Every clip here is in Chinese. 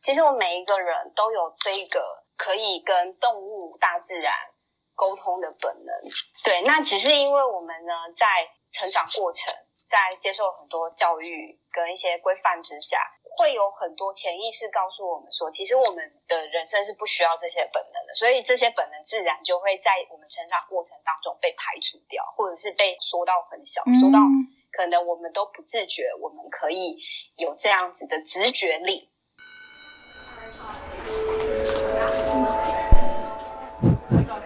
其实我们每一个人都有这个可以跟动物、大自然沟通的本能。对，那只是因为我们呢，在成长过程，在接受很多教育跟一些规范之下。会有很多潜意识告诉我们说，其实我们的人生是不需要这些本能的，所以这些本能自然就会在我们成长过程当中被排除掉，或者是被缩到很小，缩到可能我们都不自觉，我们可以有这样子的直觉力。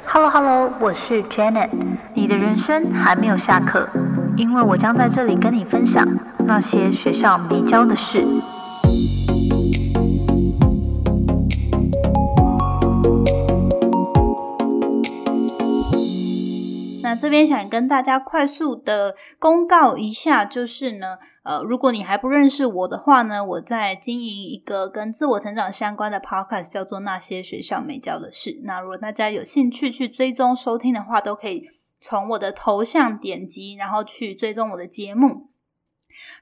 Hello Hello，我是 Janet，你的人生还没有下课，因为我将在这里跟你分享那些学校没教的事。那这边想跟大家快速的公告一下，就是呢，呃，如果你还不认识我的话呢，我在经营一个跟自我成长相关的 podcast，叫做《那些学校没教的事》。那如果大家有兴趣去追踪收听的话，都可以从我的头像点击，然后去追踪我的节目。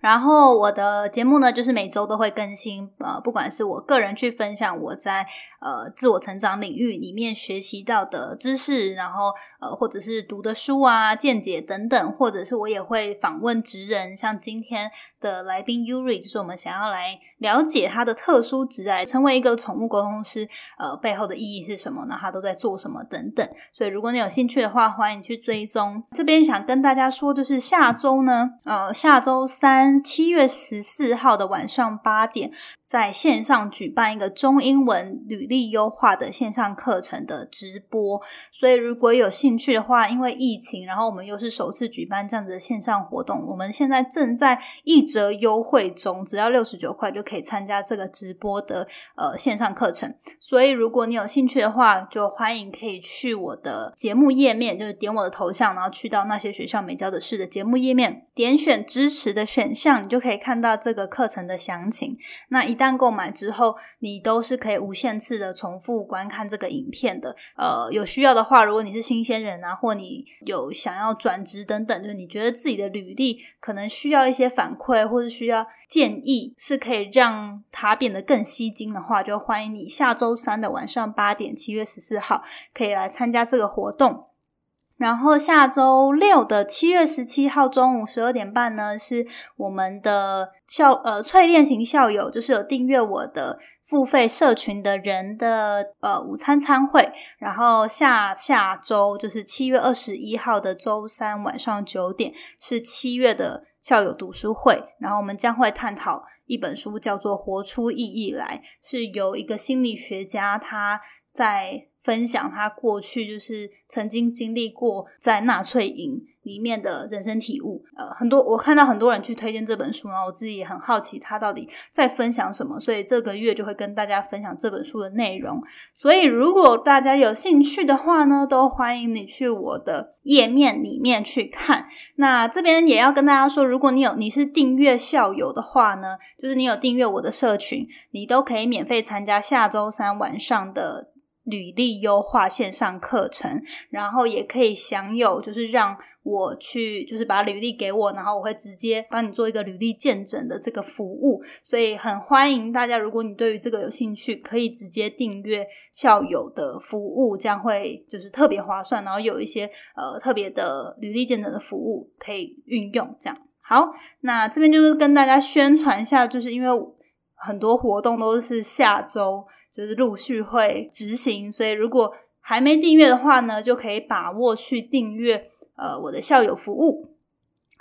然后我的节目呢，就是每周都会更新，呃，不管是我个人去分享我在呃自我成长领域里面学习到的知识，然后呃或者是读的书啊、见解等等，或者是我也会访问职人，像今天的来宾 Yuri，就是我们想要来了解他的特殊职来，成为一个宠物沟通师，呃背后的意义是什么呢？他都在做什么等等。所以如果你有兴趣的话，欢迎去追踪。这边想跟大家说，就是下周呢，呃下周三七月十四号的晚上八点。在线上举办一个中英文履历优化的线上课程的直播，所以如果有兴趣的话，因为疫情，然后我们又是首次举办这样子的线上活动，我们现在正在一折优惠中，只要六十九块就可以参加这个直播的呃线上课程。所以如果你有兴趣的话，就欢迎可以去我的节目页面，就是点我的头像，然后去到那些学校没教的事的节目页面，点选支持的选项，你就可以看到这个课程的详情。那一旦购买之后，你都是可以无限次的重复观看这个影片的。呃，有需要的话，如果你是新鲜人啊，或你有想要转职等等，就是你觉得自己的履历可能需要一些反馈，或者需要建议，是可以让它变得更吸睛的话，就欢迎你下周三的晚上八点，七月十四号可以来参加这个活动。然后下周六的七月十七号中午十二点半呢，是我们的校呃淬炼型校友，就是有订阅我的付费社群的人的呃午餐餐会。然后下下周就是七月二十一号的周三晚上九点，是七月的校友读书会。然后我们将会探讨一本书，叫做《活出意义来》，是由一个心理学家他在。分享他过去就是曾经经历过在纳粹营里面的人生体悟，呃，很多我看到很多人去推荐这本书，然后我自己也很好奇他到底在分享什么，所以这个月就会跟大家分享这本书的内容。所以如果大家有兴趣的话呢，都欢迎你去我的页面里面去看。那这边也要跟大家说，如果你有你是订阅校友的话呢，就是你有订阅我的社群，你都可以免费参加下周三晚上的。履历优化线上课程，然后也可以享有，就是让我去，就是把履历给我，然后我会直接帮你做一个履历见证的这个服务。所以很欢迎大家，如果你对于这个有兴趣，可以直接订阅校友的服务，这样会就是特别划算，然后有一些呃特别的履历见证的服务可以运用。这样好，那这边就是跟大家宣传一下，就是因为很多活动都是下周。就是陆续会执行，所以如果还没订阅的话呢，就可以把握去订阅呃我的校友服务。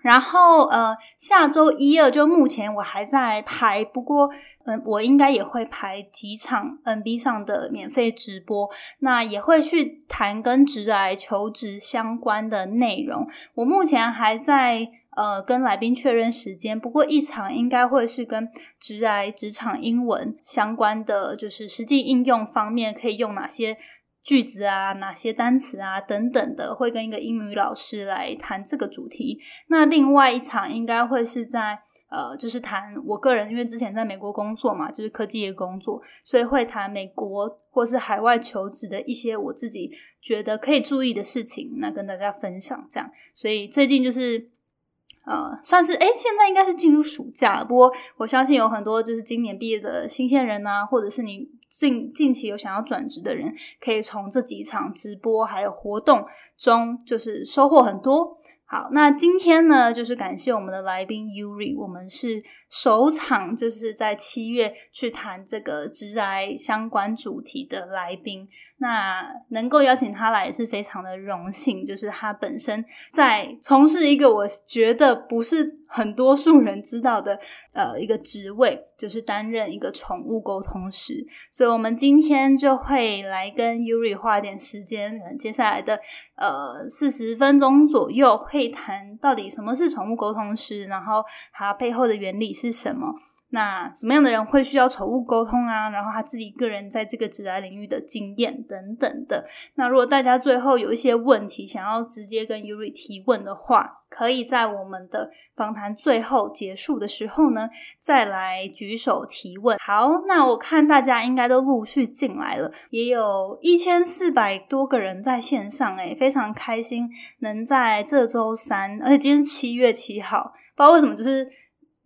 然后呃下周一二就目前我还在排，不过嗯我应该也会排几场 NB 上的免费直播，那也会去谈跟职来求职相关的内容。我目前还在。呃，跟来宾确认时间。不过一场应该会是跟职来职场英文相关的，就是实际应用方面可以用哪些句子啊，哪些单词啊等等的，会跟一个英语老师来谈这个主题。那另外一场应该会是在呃，就是谈我个人，因为之前在美国工作嘛，就是科技业工作，所以会谈美国或是海外求职的一些我自己觉得可以注意的事情，那跟大家分享这样。所以最近就是。呃，算是诶，现在应该是进入暑假了。不过我相信有很多就是今年毕业的新鲜人啊，或者是你近近期有想要转职的人，可以从这几场直播还有活动中，就是收获很多。好，那今天呢，就是感谢我们的来宾 Yuri，我们是首场就是在七月去谈这个直癌相关主题的来宾。那能够邀请他来也是非常的荣幸，就是他本身在从事一个我觉得不是很多数人知道的呃一个职位，就是担任一个宠物沟通师。所以，我们今天就会来跟 Yuri 花点时间，可能接下来的呃四十分钟左右，会谈到底什么是宠物沟通师，然后它背后的原理是什么。那什么样的人会需要宠物沟通啊？然后他自己个人在这个职来领域的经验等等的。那如果大家最后有一些问题想要直接跟 Yuri 提问的话，可以在我们的访谈最后结束的时候呢，再来举手提问。好，那我看大家应该都陆续进来了，也有一千四百多个人在线上，诶非常开心能在这周三，而且今天七月七号，不知道为什么就是。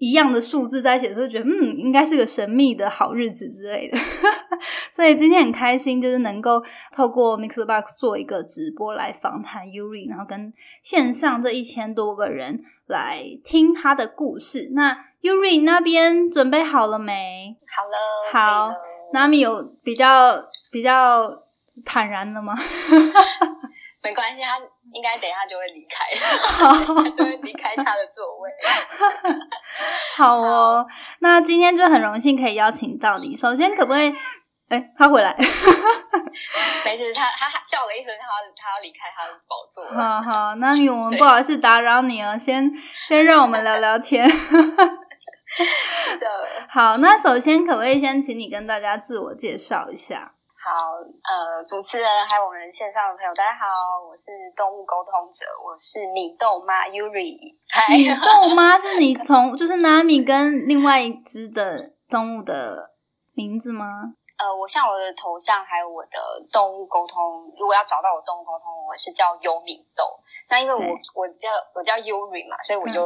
一样的数字在写，就觉得嗯，应该是个神秘的好日子之类的。所以今天很开心，就是能够透过 Mixbox 做一个直播来访谈 Yuri，然后跟线上这一千多个人来听他的故事。那 Yuri 那边准备好了没？好了，好。Nami 有比较比较坦然了吗？没关系，他应该等一下就会离开，好，就会离开他的座位。好哦，那今天就很荣幸可以邀请到你。首先，可不可以？哎，他回来，没事，他他叫了一声，他他要离开他的宝座。好好，那我们不好意思打扰你了，先先让我们聊聊天。是的，好，那首先可不可以先请你跟大家自我介绍一下？好，呃，主持人还有我们线上的朋友，大家好，我是动物沟通者，我是米豆妈 Yuri。米豆妈 是你从就是 Nami 跟另外一只的动物的名字吗？呃，我像我的头像还有我的动物沟通，如果要找到我动物沟通，我是叫优米豆。那因为我我叫我叫 Yuri 嘛，所以我就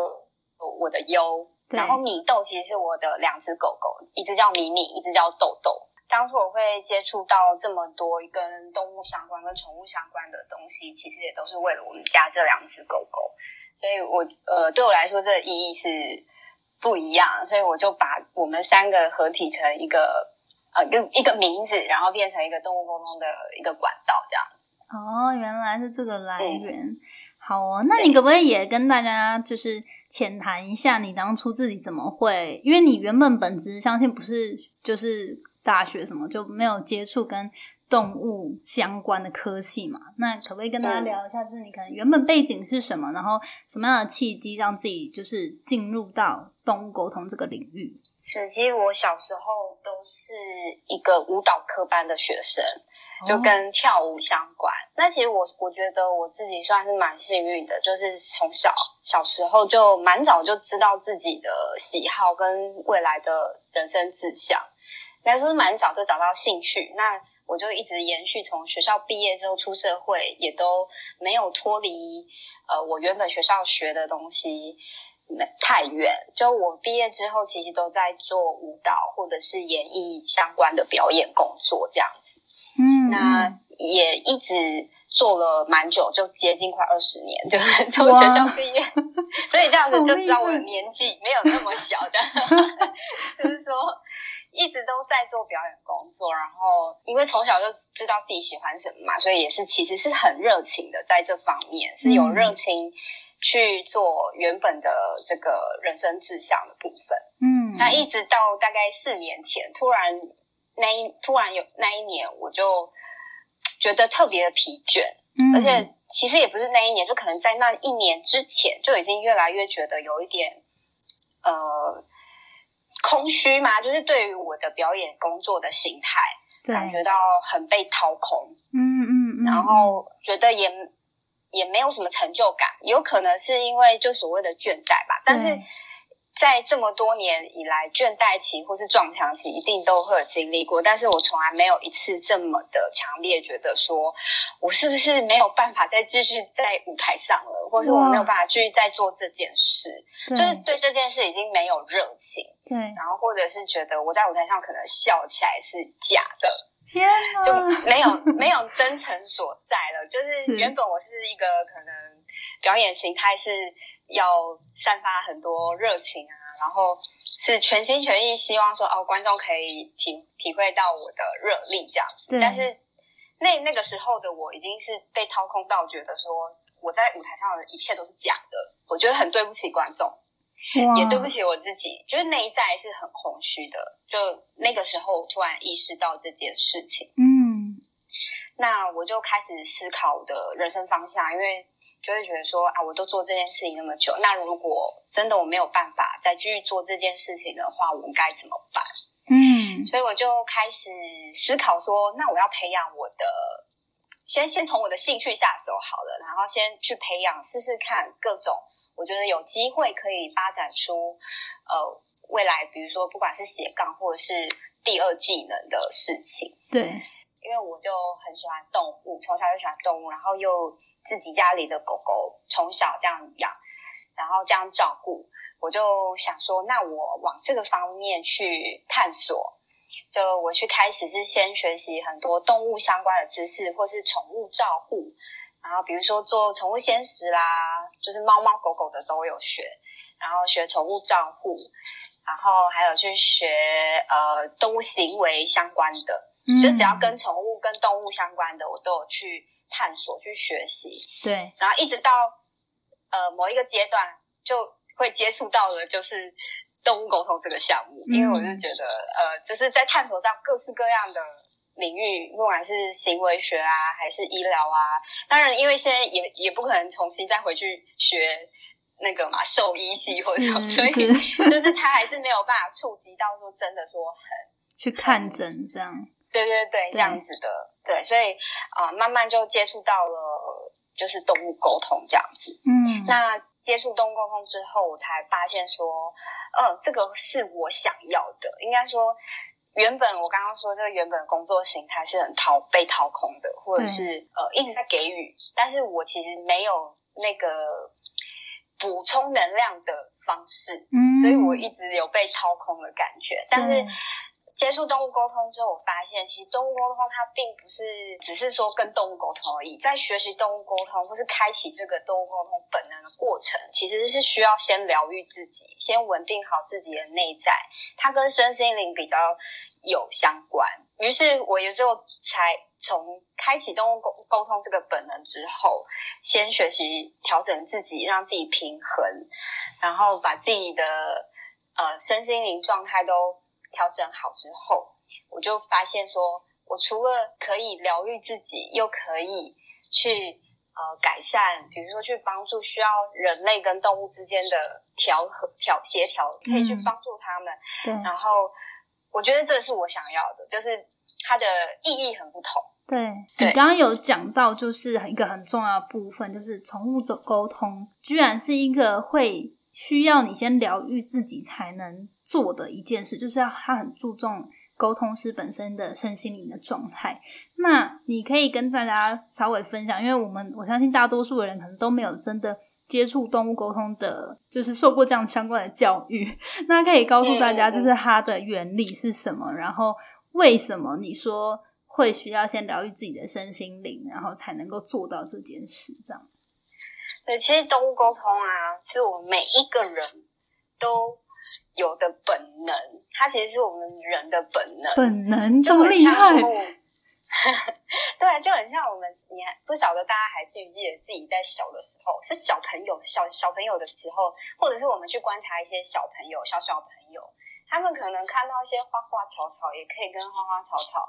我的优。然后米豆其实是我的两只狗狗，一只叫米米，一只叫豆豆。当初我会接触到这么多跟动物相关、跟宠物相关的东西，其实也都是为了我们家这两只狗狗。所以，我呃，对我来说，这个意义是不一样。所以，我就把我们三个合体成一个呃，就一个名字，然后变成一个动物沟通的一个管道，这样子。哦，原来是这个来源。好哦，那你可不可以也跟大家就是浅谈一下，你当初自己怎么会？因为你原本本质相信不是就是。大学什么就没有接触跟动物相关的科系嘛？那可不可以跟大家聊一下，就是你可能原本背景是什么，然后什么样的契机让自己就是进入到动物沟通这个领域？是，其实我小时候都是一个舞蹈科班的学生，就跟跳舞相关。那其实我我觉得我自己算是蛮幸运的，就是从小小时候就蛮早就知道自己的喜好跟未来的人生志向。应该说是蛮早就找到兴趣，那我就一直延续，从学校毕业之后出社会，也都没有脱离呃我原本学校学的东西太远。就我毕业之后，其实都在做舞蹈或者是演艺相关的表演工作这样子。嗯，那也一直做了蛮久，就接近快二十年，就是从学校毕业，所以这样子就知道我的年纪没有那么小的，就是说。一直都在做表演工作，然后因为从小就知道自己喜欢什么嘛，所以也是其实是很热情的，在这方面是有热情去做原本的这个人生志向的部分。嗯，那一直到大概四年前，突然那一突然有那一年，我就觉得特别的疲倦，而且其实也不是那一年，就可能在那一年之前就已经越来越觉得有一点呃。空虚吗？就是对于我的表演工作的形态，感觉到很被掏空。嗯嗯，然后觉得也也没有什么成就感，有可能是因为就所谓的倦怠吧。但是在这么多年以来，倦怠期或是撞墙期一定都会有经历过，但是我从来没有一次这么的强烈觉得说，我是不是没有办法再继续在舞台上了，或是我没有办法继续再做这件事，就是对这件事已经没有热情，对，然后或者是觉得我在舞台上可能笑起来是假的，天呐，就没有没有真诚所在了，就是。原本我是一个可能表演形态是。要散发很多热情啊，然后是全心全意希望说哦，观众可以体体会到我的热力这样子。但是那那个时候的我已经是被掏空到觉得说我在舞台上的一切都是假的，我觉得很对不起观众，也对不起我自己，就是内在是很空虚的。就那个时候突然意识到这件事情，嗯，那我就开始思考我的人生方向，因为。就会觉得说啊，我都做这件事情那么久，那如果真的我没有办法再继续做这件事情的话，我该怎么办？嗯，所以我就开始思考说，那我要培养我的，先先从我的兴趣下手好了，然后先去培养试试看各种我觉得有机会可以发展出呃未来，比如说不管是斜杠或者是第二技能的事情。对，因为我就很喜欢动物，从小就喜欢动物，然后又。自己家里的狗狗从小这样养，然后这样照顾，我就想说，那我往这个方面去探索。就我去开始是先学习很多动物相关的知识，或是宠物照护，然后比如说做宠物鲜食啦，就是猫猫狗狗的都有学，然后学宠物照护，然后还有去学呃动物行为相关的，就只要跟宠物跟动物相关的，我都有去。探索去学习，对，然后一直到呃某一个阶段，就会接触到了就是动物沟通这个项目，因为我就觉得呃就是在探索到各式各样的领域，不管是行为学啊，还是医疗啊，当然因为现在也也不可能重新再回去学那个嘛兽医系或者什么，所以就是他还是没有办法触及到说真的说很去看诊这样。对对对，这样子的，对，所以啊，慢慢就接触到了就是动物沟通这样子。嗯，那接触动物沟通之后，我才发现说，呃，这个是我想要的。应该说，原本我刚刚说这个原本工作形态是很掏被掏空的，或者是呃一直在给予，但是我其实没有那个补充能量的方式，嗯，所以我一直有被掏空的感觉，但是。接触动物沟通之后，我发现其实动物沟通它并不是只是说跟动物沟通而已。在学习动物沟通或是开启这个动物沟通本能的过程，其实是需要先疗愈自己，先稳定好自己的内在。它跟身心灵比较有相关。于是我有时候才从开启动物沟沟通这个本能之后，先学习调整自己，让自己平衡，然后把自己的呃身心灵状态都。调整好之后，我就发现说，我除了可以疗愈自己，又可以去呃改善，比如说去帮助需要人类跟动物之间的调和、调协调，可以去帮助他们。对。然后，我觉得这是我想要的，就是它的意义很不同。对。你刚刚有讲到，就是一个很重要的部分，就是宠物走沟通，居然是一个会。需要你先疗愈自己才能做的一件事，就是要他很注重沟通师本身的身心灵的状态。那你可以跟大家稍微分享，因为我们我相信大多数的人可能都没有真的接触动物沟通的，就是受过这样相关的教育。那可以告诉大家，就是它的原理是什么，然后为什么你说会需要先疗愈自己的身心灵，然后才能够做到这件事，这样。对，其实动物沟通啊，是我们每一个人都有的本能，它其实是我们人的本能。本能这么厉害？对，就很像我们，你还不晓得大家还记不记得自己在小的时候，是小朋友小小朋友的时候，或者是我们去观察一些小朋友、小小朋友，他们可能看到一些花花草草，也可以跟花花草草。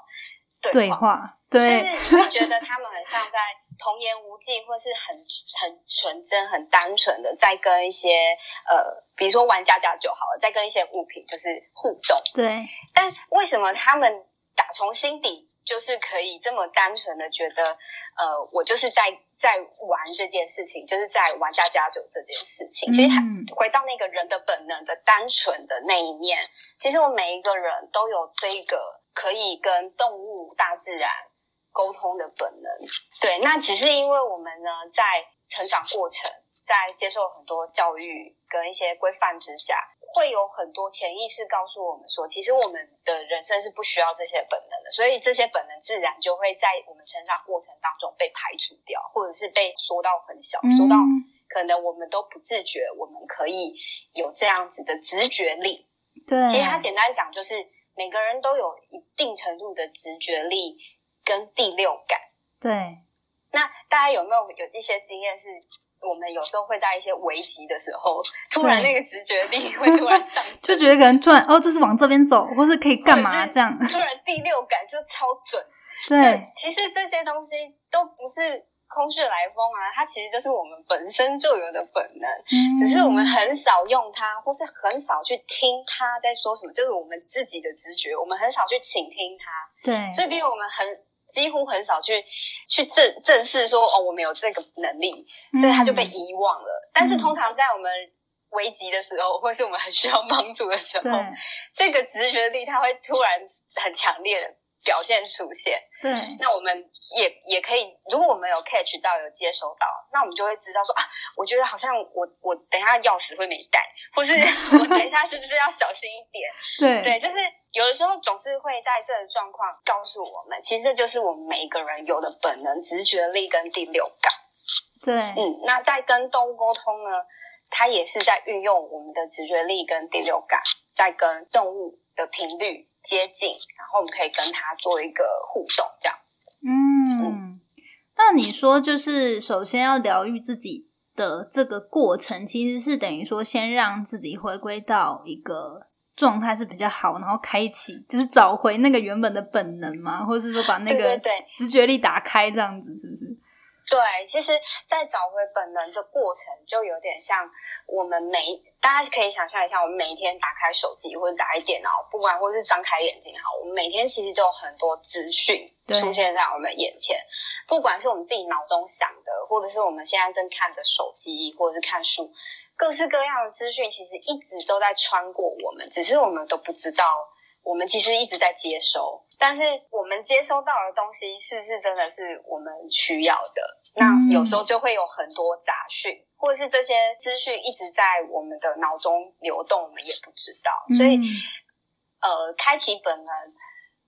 对话，对，就是你会觉得他们很像在童言无忌，或是很很纯真、很单纯的在跟一些呃，比如说玩家家酒好了，在跟一些物品就是互动。对，但为什么他们打从心底就是可以这么单纯的觉得，呃，我就是在在玩这件事情，就是在玩家家酒这件事情。其实回到那个人的本能的单纯的那一面，其实我们每一个人都有这个可以跟动物、大自然沟通的本能。对，那只是因为我们呢，在成长过程，在接受很多教育跟一些规范之下。会有很多潜意识告诉我们说，其实我们的人生是不需要这些本能的，所以这些本能自然就会在我们成长过程当中被排除掉，或者是被缩到很小，缩到可能我们都不自觉，我们可以有这样子的直觉力。对，其实它简单讲就是每个人都有一定程度的直觉力跟第六感。对，那大家有没有有一些经验是？我们有时候会在一些危急的时候，突然那个直觉力会突然上 升，就觉得可能突然哦，就是往这边走，或是可以干嘛这样。突然第六感就超准。对，其实这些东西都不是空穴来风啊，它其实就是我们本身就有的本能，只是我们很少用它，或是很少去听它在说什么，就是我们自己的直觉，我们很少去倾听它。对，所以比如我们很。几乎很少去去正正视说哦，我们有这个能力，所以它就被遗忘了。但是通常在我们危急的时候，或是我们很需要帮助的时候，这个直觉力它会突然很强烈的表现出现。对，那我们也也可以，如果我们有 catch 到有接收到，那我们就会知道说啊，我觉得好像我我等一下钥匙会没带，或是 我等一下是不是要小心一点？对对，就是。有的时候总是会在这个状况告诉我们，其实这就是我们每一个人有的本能、直觉力跟第六感。对，嗯，那在跟动物沟通呢，它也是在运用我们的直觉力跟第六感，在跟动物的频率接近，然后我们可以跟他做一个互动，这样子。嗯，那你说，就是首先要疗愈自己的这个过程，其实是等于说，先让自己回归到一个。状态是比较好，然后开启就是找回那个原本的本能嘛，或者是说把那个直觉力打开，这样子是不是？对，其实，在找回本能的过程，就有点像我们每大家可以想象一下，我们每一天打开手机或者打开电脑，不管或是张开眼睛好，我们每天其实就有很多资讯出现在我们眼前，不管是我们自己脑中想的，或者是我们现在正看的手机，或者是看书。各式各样的资讯其实一直都在穿过我们，只是我们都不知道，我们其实一直在接收。但是我们接收到的东西是不是真的是我们需要的？那有时候就会有很多杂讯，或者是这些资讯一直在我们的脑中流动，我们也不知道。所以，呃，开启本能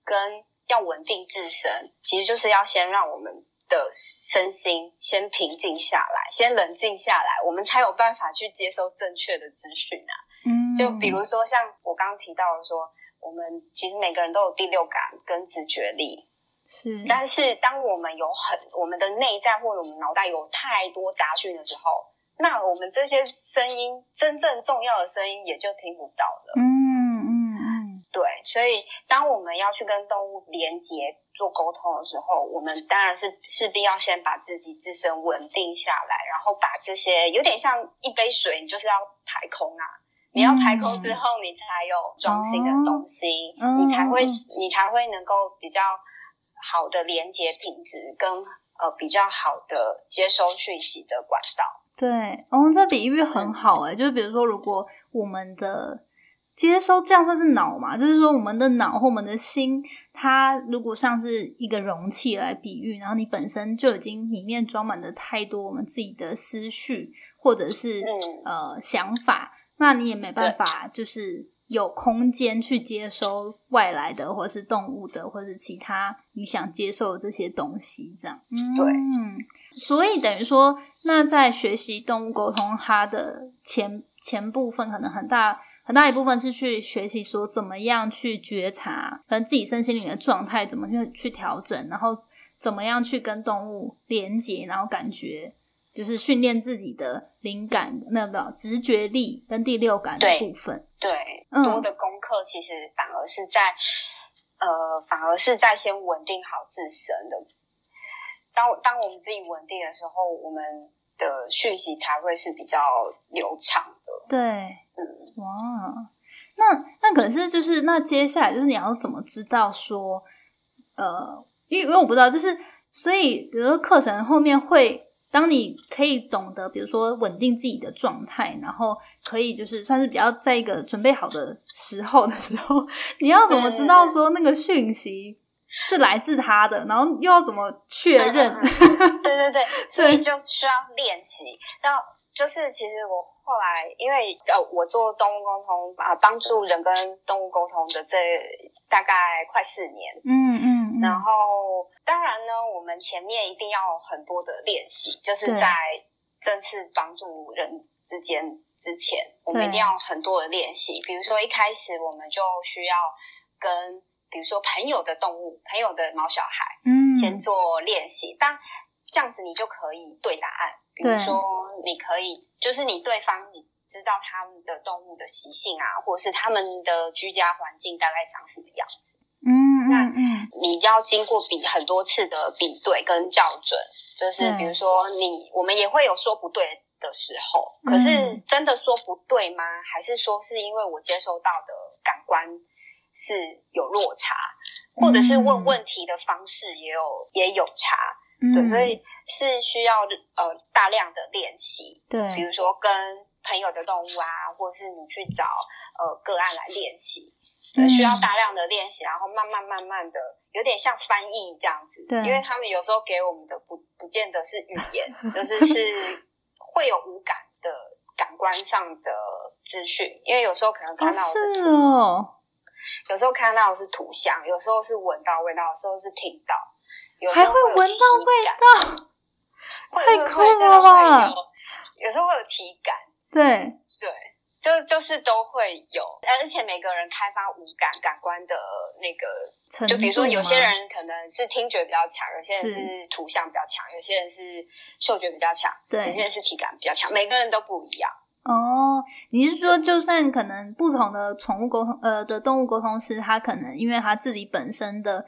跟要稳定自身，其实就是要先让我们。的身心先平静下来，先冷静下来，我们才有办法去接收正确的资讯啊。嗯，就比如说像我刚刚提到的，说我们其实每个人都有第六感跟直觉力，是。但是当我们有很我们的内在或者我们脑袋有太多杂讯的时候，那我们这些声音真正重要的声音也就听不到了。嗯嗯嗯。对，所以当我们要去跟动物连接做沟通的时候，我们当然是势必要先把自己自身稳定下来，然后把这些有点像一杯水，你就是要排空啊。你要排空之后，你才有装新的东西，你才会你才会能够比较好的连接品质，跟呃比较好的接收讯息的管道。对，哦，这比喻很好哎，就是比如说，如果我们的。接收这样算是脑嘛？就是说，我们的脑或我们的心，它如果像是一个容器来比喻，然后你本身就已经里面装满了太多我们自己的思绪或者是呃想法，那你也没办法，就是有空间去接收外来的，或是动物的，或是其他你想接受的这些东西。这样，对，嗯，所以等于说，那在学习动物沟通，它的前前部分可能很大。很大一部分是去学习说怎么样去觉察，可能自己身心灵的状态怎么去去调整，然后怎么样去跟动物连接，然后感觉就是训练自己的灵感那个直觉力跟第六感的部分。对，多的功课其实反而是在呃，反而是在先稳定好自身的。当当我们自己稳定的时候，我们的讯息才会是比较流畅的。对，嗯。哇，那那可是就是那接下来就是你要怎么知道说，呃，因为因为我不知道，就是所以，比如说课程后面会，当你可以懂得，比如说稳定自己的状态，然后可以就是算是比较在一个准备好的时候的时候，你要怎么知道说那个讯息是来自他的，然后又要怎么确认？对对对，所以就需要练习。然后就是其实我后来因为呃，我做动物沟通啊，帮助人跟动物沟通的这大概快四年，嗯嗯，然后当然呢，我们前面一定要很多的练习，就是在正式帮助人之间之前，我们一定要很多的练习。比如说一开始我们就需要跟比如说朋友的动物、朋友的毛小孩，嗯，先做练习，但这样子你就可以对答案。比如说你可以，就是你对方你。知道他们的动物的习性啊，或者是他们的居家环境大概长什么样子？嗯，那嗯，你要经过比很多次的比对跟校准，就是比如说你，我们也会有说不对的时候，可是真的说不对吗？还是说是因为我接收到的感官是有落差，或者是问问题的方式也有也有差？对，所以是需要呃大量的练习。对，比如说跟。朋友的动物啊，或者是你去找呃个案来练习，对需要大量的练习，然后慢慢慢慢的，有点像翻译这样子。对，因为他们有时候给我们的不不见得是语言，就是是会有无感的感官上的资讯。因为有时候可能看到是哦，有时候看到的是图像，有时候是闻到味道，有时候是听到，有还会闻到味道，太酷了吧！有时候会有体感。对对，就就是都会有，而且每个人开发五感感官的那个，就比如说有些人可能是听觉比较强，有些人是图像比较强，有些人是嗅觉比较强，对，有些人是体感比较强，每个人都不一样。哦，你是说，就算可能不同的宠物沟通，呃，的动物沟通师，他可能因为他自己本身的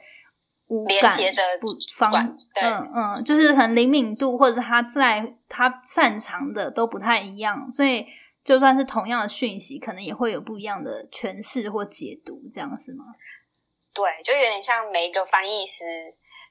五感的不方，嗯嗯，就是很灵敏度，或者他在他擅长的都不太一样，所以就算是同样的讯息，可能也会有不一样的诠释或解读，这样是吗？对，就有点像每一个翻译师。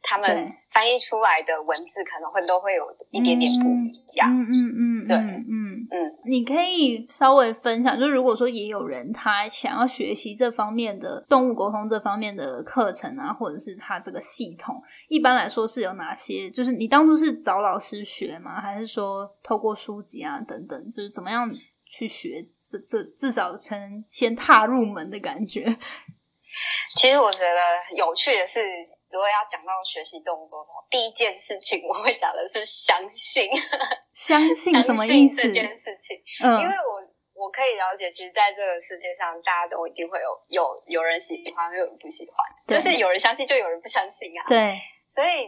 他们翻译出来的文字可能会都会有一点点不一样。嗯嗯嗯，对，嗯嗯，你可以稍微分享，就如果说也有人他想要学习这方面的动物沟通这方面的课程啊，或者是他这个系统，一般来说是有哪些？就是你当初是找老师学吗？还是说透过书籍啊等等？就是怎么样去学？这这至少才能先踏入门的感觉。其实我觉得有趣的是。如果要讲到学习动物沟通，第一件事情我会讲的是相信，相信什么意思？这件事情，嗯，因为我我可以了解，其实在这个世界上，大家都一定会有有有人喜欢，有人不喜欢，就是有人相信，就有人不相信啊。对，所以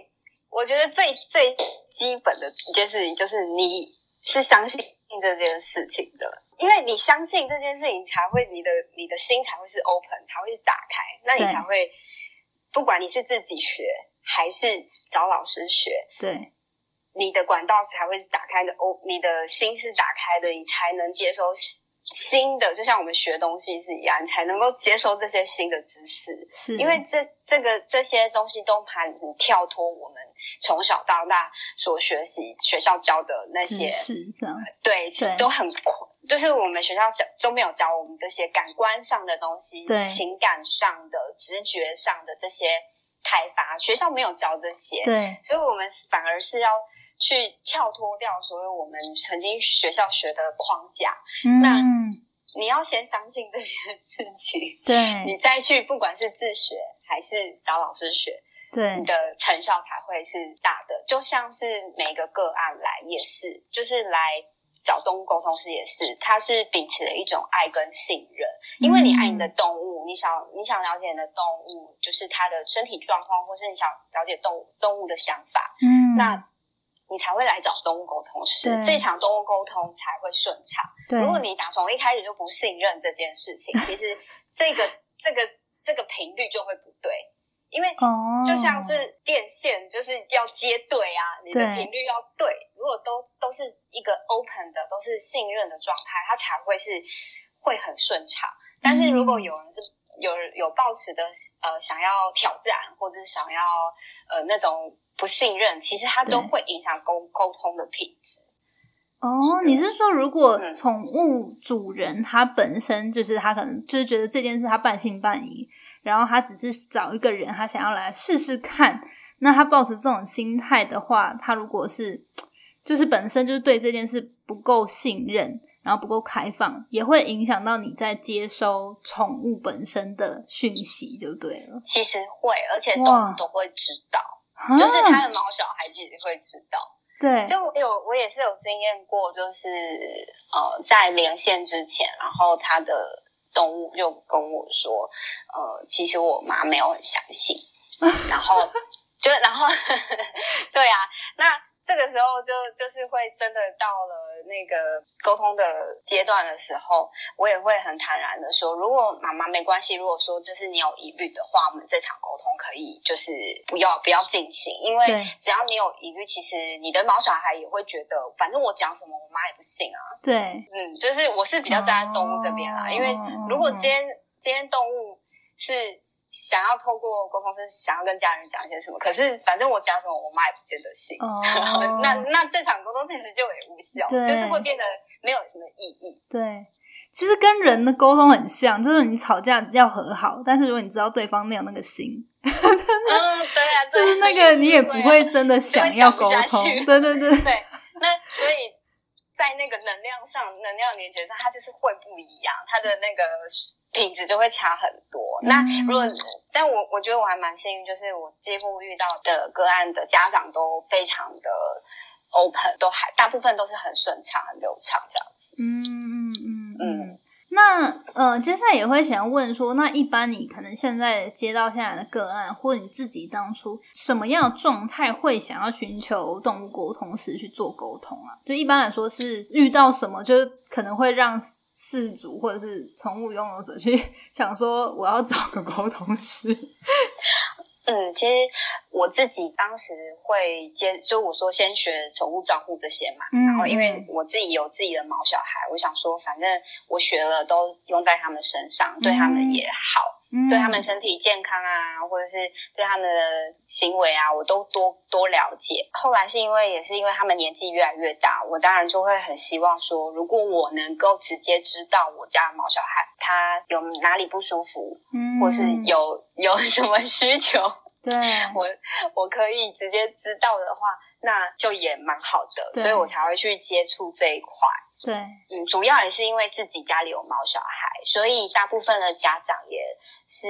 我觉得最最基本的一件事情，就是你是相信这件事情的，因为你相信这件事情，才会你的你的心才会是 open，才会是打开，那你才会。不管你是自己学还是找老师学，对，你的管道才会是打开的哦，你的心是打开的，你才能接收新的，就像我们学东西是一样，你才能够接收这些新的知识。是，因为这这个这些东西都很跳脱我们从小到大所学习学校教的那些，是这样，对，都很快。就是我们学校教都没有教我们这些感官上的东西，情感上的、直觉上的这些开发，学校没有教这些，对，所以我们反而是要去跳脱掉所有我们曾经学校学的框架。那你要先相信这件事情，对，你再去，不管是自学还是找老师学，对，你的成效才会是大的。就像是每个个案来也是，就是来。找动物沟通师也是，他是秉持了一种爱跟信任，因为你爱你的动物，你想你想了解你的动物，就是它的身体状况，或是你想了解动物动物的想法，嗯，那你才会来找动物沟通师，这场动物沟通才会顺畅。如果你打从一开始就不信任这件事情，其实这个这个这个频率就会不对。因为就像是电线，就是要接对啊，你的频率要对。如果都都是一个 open 的，都是信任的状态，它才会是会很顺畅。但是如果有人是有有抱持的呃想要挑战或者是想要呃那种不信任，其实它都会影响沟沟通的品质。哦，你是说如果宠物主人他本身就是他可能就是觉得这件事他半信半疑，然后他只是找一个人他想要来试试看，那他抱持这种心态的话，他如果是就是本身就是对这件事不够信任。然后不够开放，也会影响到你在接收宠物本身的讯息，就对了。其实会，而且动物都会知道，就是他的毛小孩其实会知道。对，就我有我也是有经验过，就是呃，在连线之前，然后他的动物就跟我说，呃，其实我妈没有很相信，然后就然后 对啊，那。这个时候就就是会真的到了那个沟通的阶段的时候，我也会很坦然的说，如果妈妈没关系，如果说就是你有疑虑的话，我们这场沟通可以就是不要不要进行，因为只要你有疑虑，其实你的毛小孩也会觉得，反正我讲什么，我妈也不信啊。对，嗯，就是我是比较站在动物这边啦，因为如果今天今天动物是。想要透过沟通是想要跟家人讲一些什么，可是反正我讲什么，我妈也不见得信。那那这场沟通其实就也无效，就是会变得没有什么意义。对，其实跟人的沟通很像，就是你吵架要和好，但是如果你知道对方没有那个心，嗯，对啊，就是那个你也不会真的想要沟通。对对对对，那所以在那个能量上、能量连接上，它就是会不一样，它的那个。品质就会差很多。那如果，但我我觉得我还蛮幸运，就是我几乎遇到的个案的家长都非常的 open，都还大部分都是很顺畅、很流畅这样子。嗯嗯嗯嗯。那呃，接下来也会想要问说，那一般你可能现在接到现在的个案，或者你自己当初什么样的状态会想要寻求动物沟通师去做沟通啊？就一般来说是遇到什么，就是可能会让。饲主或者是宠物拥有者去 想说，我要找个沟通师。嗯，其实我自己当时会接，就我说先学宠物照顾这些嘛，然后因为我自己有自己的毛小孩，我想说反正我学了都用在他们身上，对他们也好。对他们身体健康啊，或者是对他们的行为啊，我都多多了解。后来是因为也是因为他们年纪越来越大，我当然就会很希望说，如果我能够直接知道我家的毛小孩他有哪里不舒服，嗯，或是有有什么需求，对我我可以直接知道的话，那就也蛮好的，所以我才会去接触这一块。对，嗯，主要也是因为自己家里有猫小孩，所以大部分的家长也是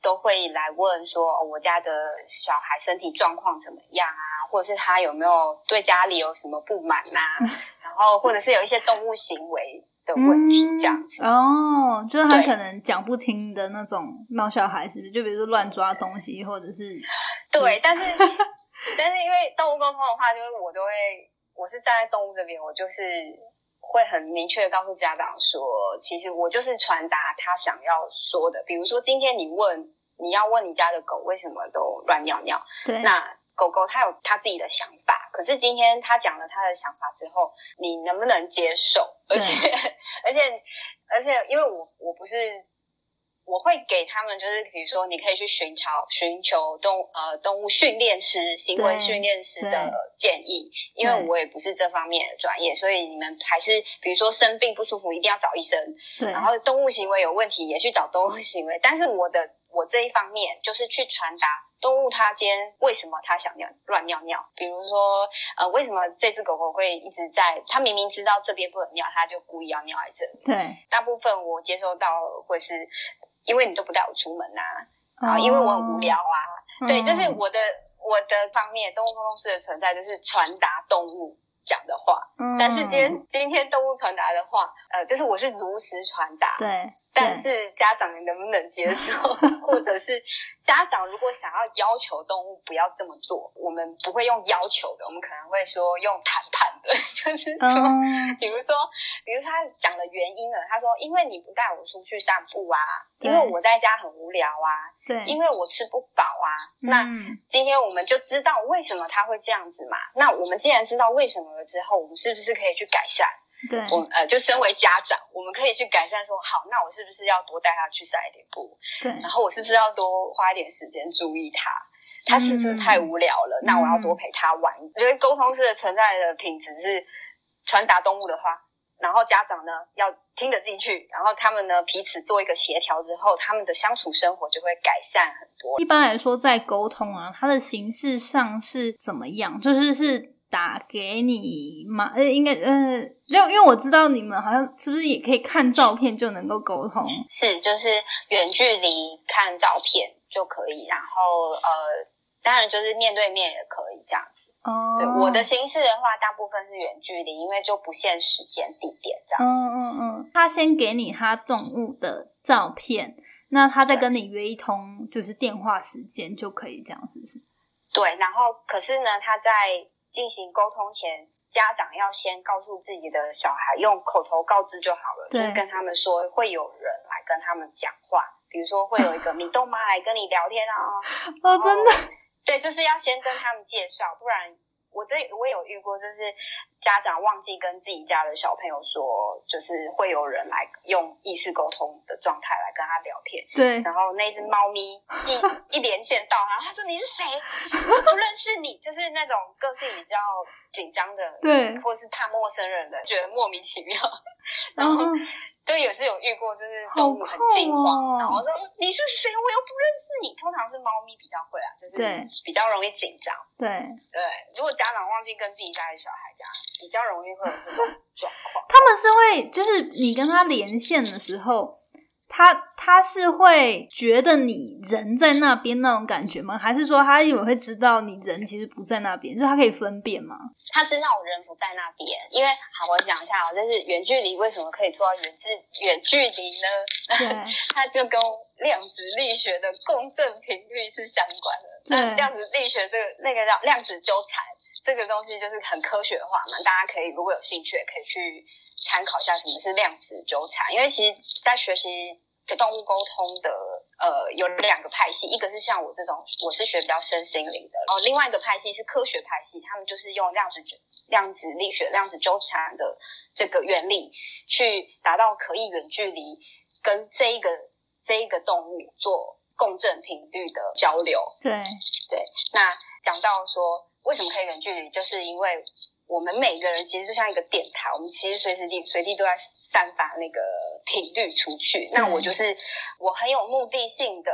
都会来问说，我家的小孩身体状况怎么样啊，或者是他有没有对家里有什么不满呐，然后或者是有一些动物行为的问题这样子。哦，就是他可能讲不听的那种猫小孩，是不是？就比如说乱抓东西，或者是对，但是 但是因为动物沟通的话，就是我都会，我是站在动物这边，我就是。会很明确的告诉家长说，其实我就是传达他想要说的。比如说，今天你问你要问你家的狗为什么都乱尿尿，对，那狗狗它有它自己的想法。可是今天他讲了他的想法之后，你能不能接受？而且，而且，而且，因为我我不是。我会给他们，就是比如说，你可以去寻找寻求动呃动物训练师、行为训练师的建议，因为我也不是这方面的专业，所以你们还是比如说生病不舒服一定要找医生，然后动物行为有问题也去找动物行为，但是我的我这一方面就是去传达动物它今天为什么它想尿乱尿尿，比如说呃为什么这只狗狗会一直在它明明知道这边不能尿，它就故意要尿在这里，对。大部分我接收到会是。因为你都不带我出门呐，啊，因为我很无聊啊，对，就是我的我的方面，动物沟通师的存在就是传达动物讲的话，但是今天今天动物传达的话，呃，就是我是如实传达，对。但是家长能不能接受，或者是家长如果想要要求动物不要这么做，我们不会用要求的，我们可能会说用谈判的，就是说，比如说，比如他讲的原因了，他说因为你不带我出去散步啊，因为我在家很无聊啊，对，因为我吃不饱啊，那今天我们就知道为什么他会这样子嘛，那我们既然知道为什么了之后，我们是不是可以去改善？对，我呃，就身为家长，我们可以去改善说，好，那我是不是要多带他去散一点步？对，然后我是不是要多花一点时间注意他？他是不是太无聊了？那我要多陪他玩。我觉得沟通式的存在的品质是传达动物的话，然后家长呢要听得进去，然后他们呢彼此做一个协调之后，他们的相处生活就会改善很多。一般来说，在沟通啊，它的形式上是怎么样？就是是打给你吗？呃，应该呃，因为因为我知道你们好像是不是也可以看照片就能够沟通？是，就是远距离看照片就可以，然后呃，当然就是面对面也可以这样子。哦，对，我的形式的话，大部分是远距离，因为就不限时间地点这样子。嗯嗯嗯，他先给你他动物的照片，那他再跟你约一通就是电话时间就可以这样，是不是？对，然后可是呢，他在进行沟通前，家长要先告诉自己的小孩，用口头告知就好了，就跟他们说会有人来跟他们讲话，比如说会有一个米豆妈来跟你聊天啊。哦，真的，对，就是要先跟他们介绍，不然我这我有遇过，就是家长忘记跟自己家的小朋友说，就是会有人来用意识沟通的状态来跟他聊天，对，然后那只猫咪一一连线到然后，他说你是谁？我不认识你，就是那种个性比较紧张的，对或者是怕陌生人的，觉得莫名其妙，然后然后。就也是有遇过，就是好动物很惊酷慌，哦然后说你是谁？我又不认识你。通常是猫咪比较会啊，就是对比较容易紧张。对，对，如果家长忘记跟自己家的小孩讲，比较容易会有这种状况。他们是会，就是你跟他连线的时候，他他是会觉得你人在那边那种感觉吗？还是说他以为会知道你人其实不在那边，就是他可以分辨吗？他知道我人不在那边，因为好，我讲一下哦，就是远距离为什么可以做到远距远距离呢？对，他就跟量子力学的共振频率是相关的。那量子力学这个那个叫量子纠缠这个东西就是很科学化嘛，大家可以如果有兴趣，也可以去参考一下什么是量子纠缠。因为其实，在学习的动物沟通的呃有两个派系，一个是像我这种，我是学比较身心灵的，然后另外一个派系是科学派系，他们就是用量子量子力学、量子纠缠的这个原理，去达到可以远距离跟这一个这一个动物做共振频率的交流。对，对，那讲到说为什么可以远距离，就是因为我们每个人其实就像一个电台，我们其实随时地随地都在散发那个频率出去。那我就是我很有目的性的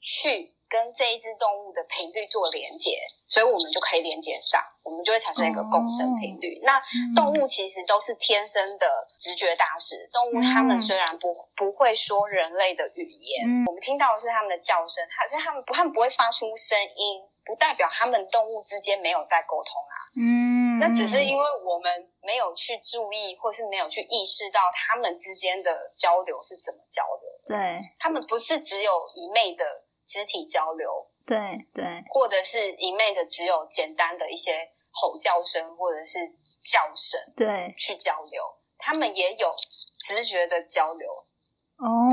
去跟这一只动物的频率做连接，所以我们就可以连接上，我们就会产生一个共振频率。那动物其实都是天生的直觉大师，动物它们嗯虽然不不会说人类的语言，嗯我们听到的是它们的叫声，它是它们不，它们不会发出声音，不代表它们动物之间没有在沟通啊。嗯，那只是因为我们没有去注意，或是没有去意识到它们之间的交流是怎么交流的。对它们不是只有一昧的肢体交流，对对。或者是一昧的只有简单的一些吼叫声或者是叫声对，去交流，他们也有直觉的交流。哦，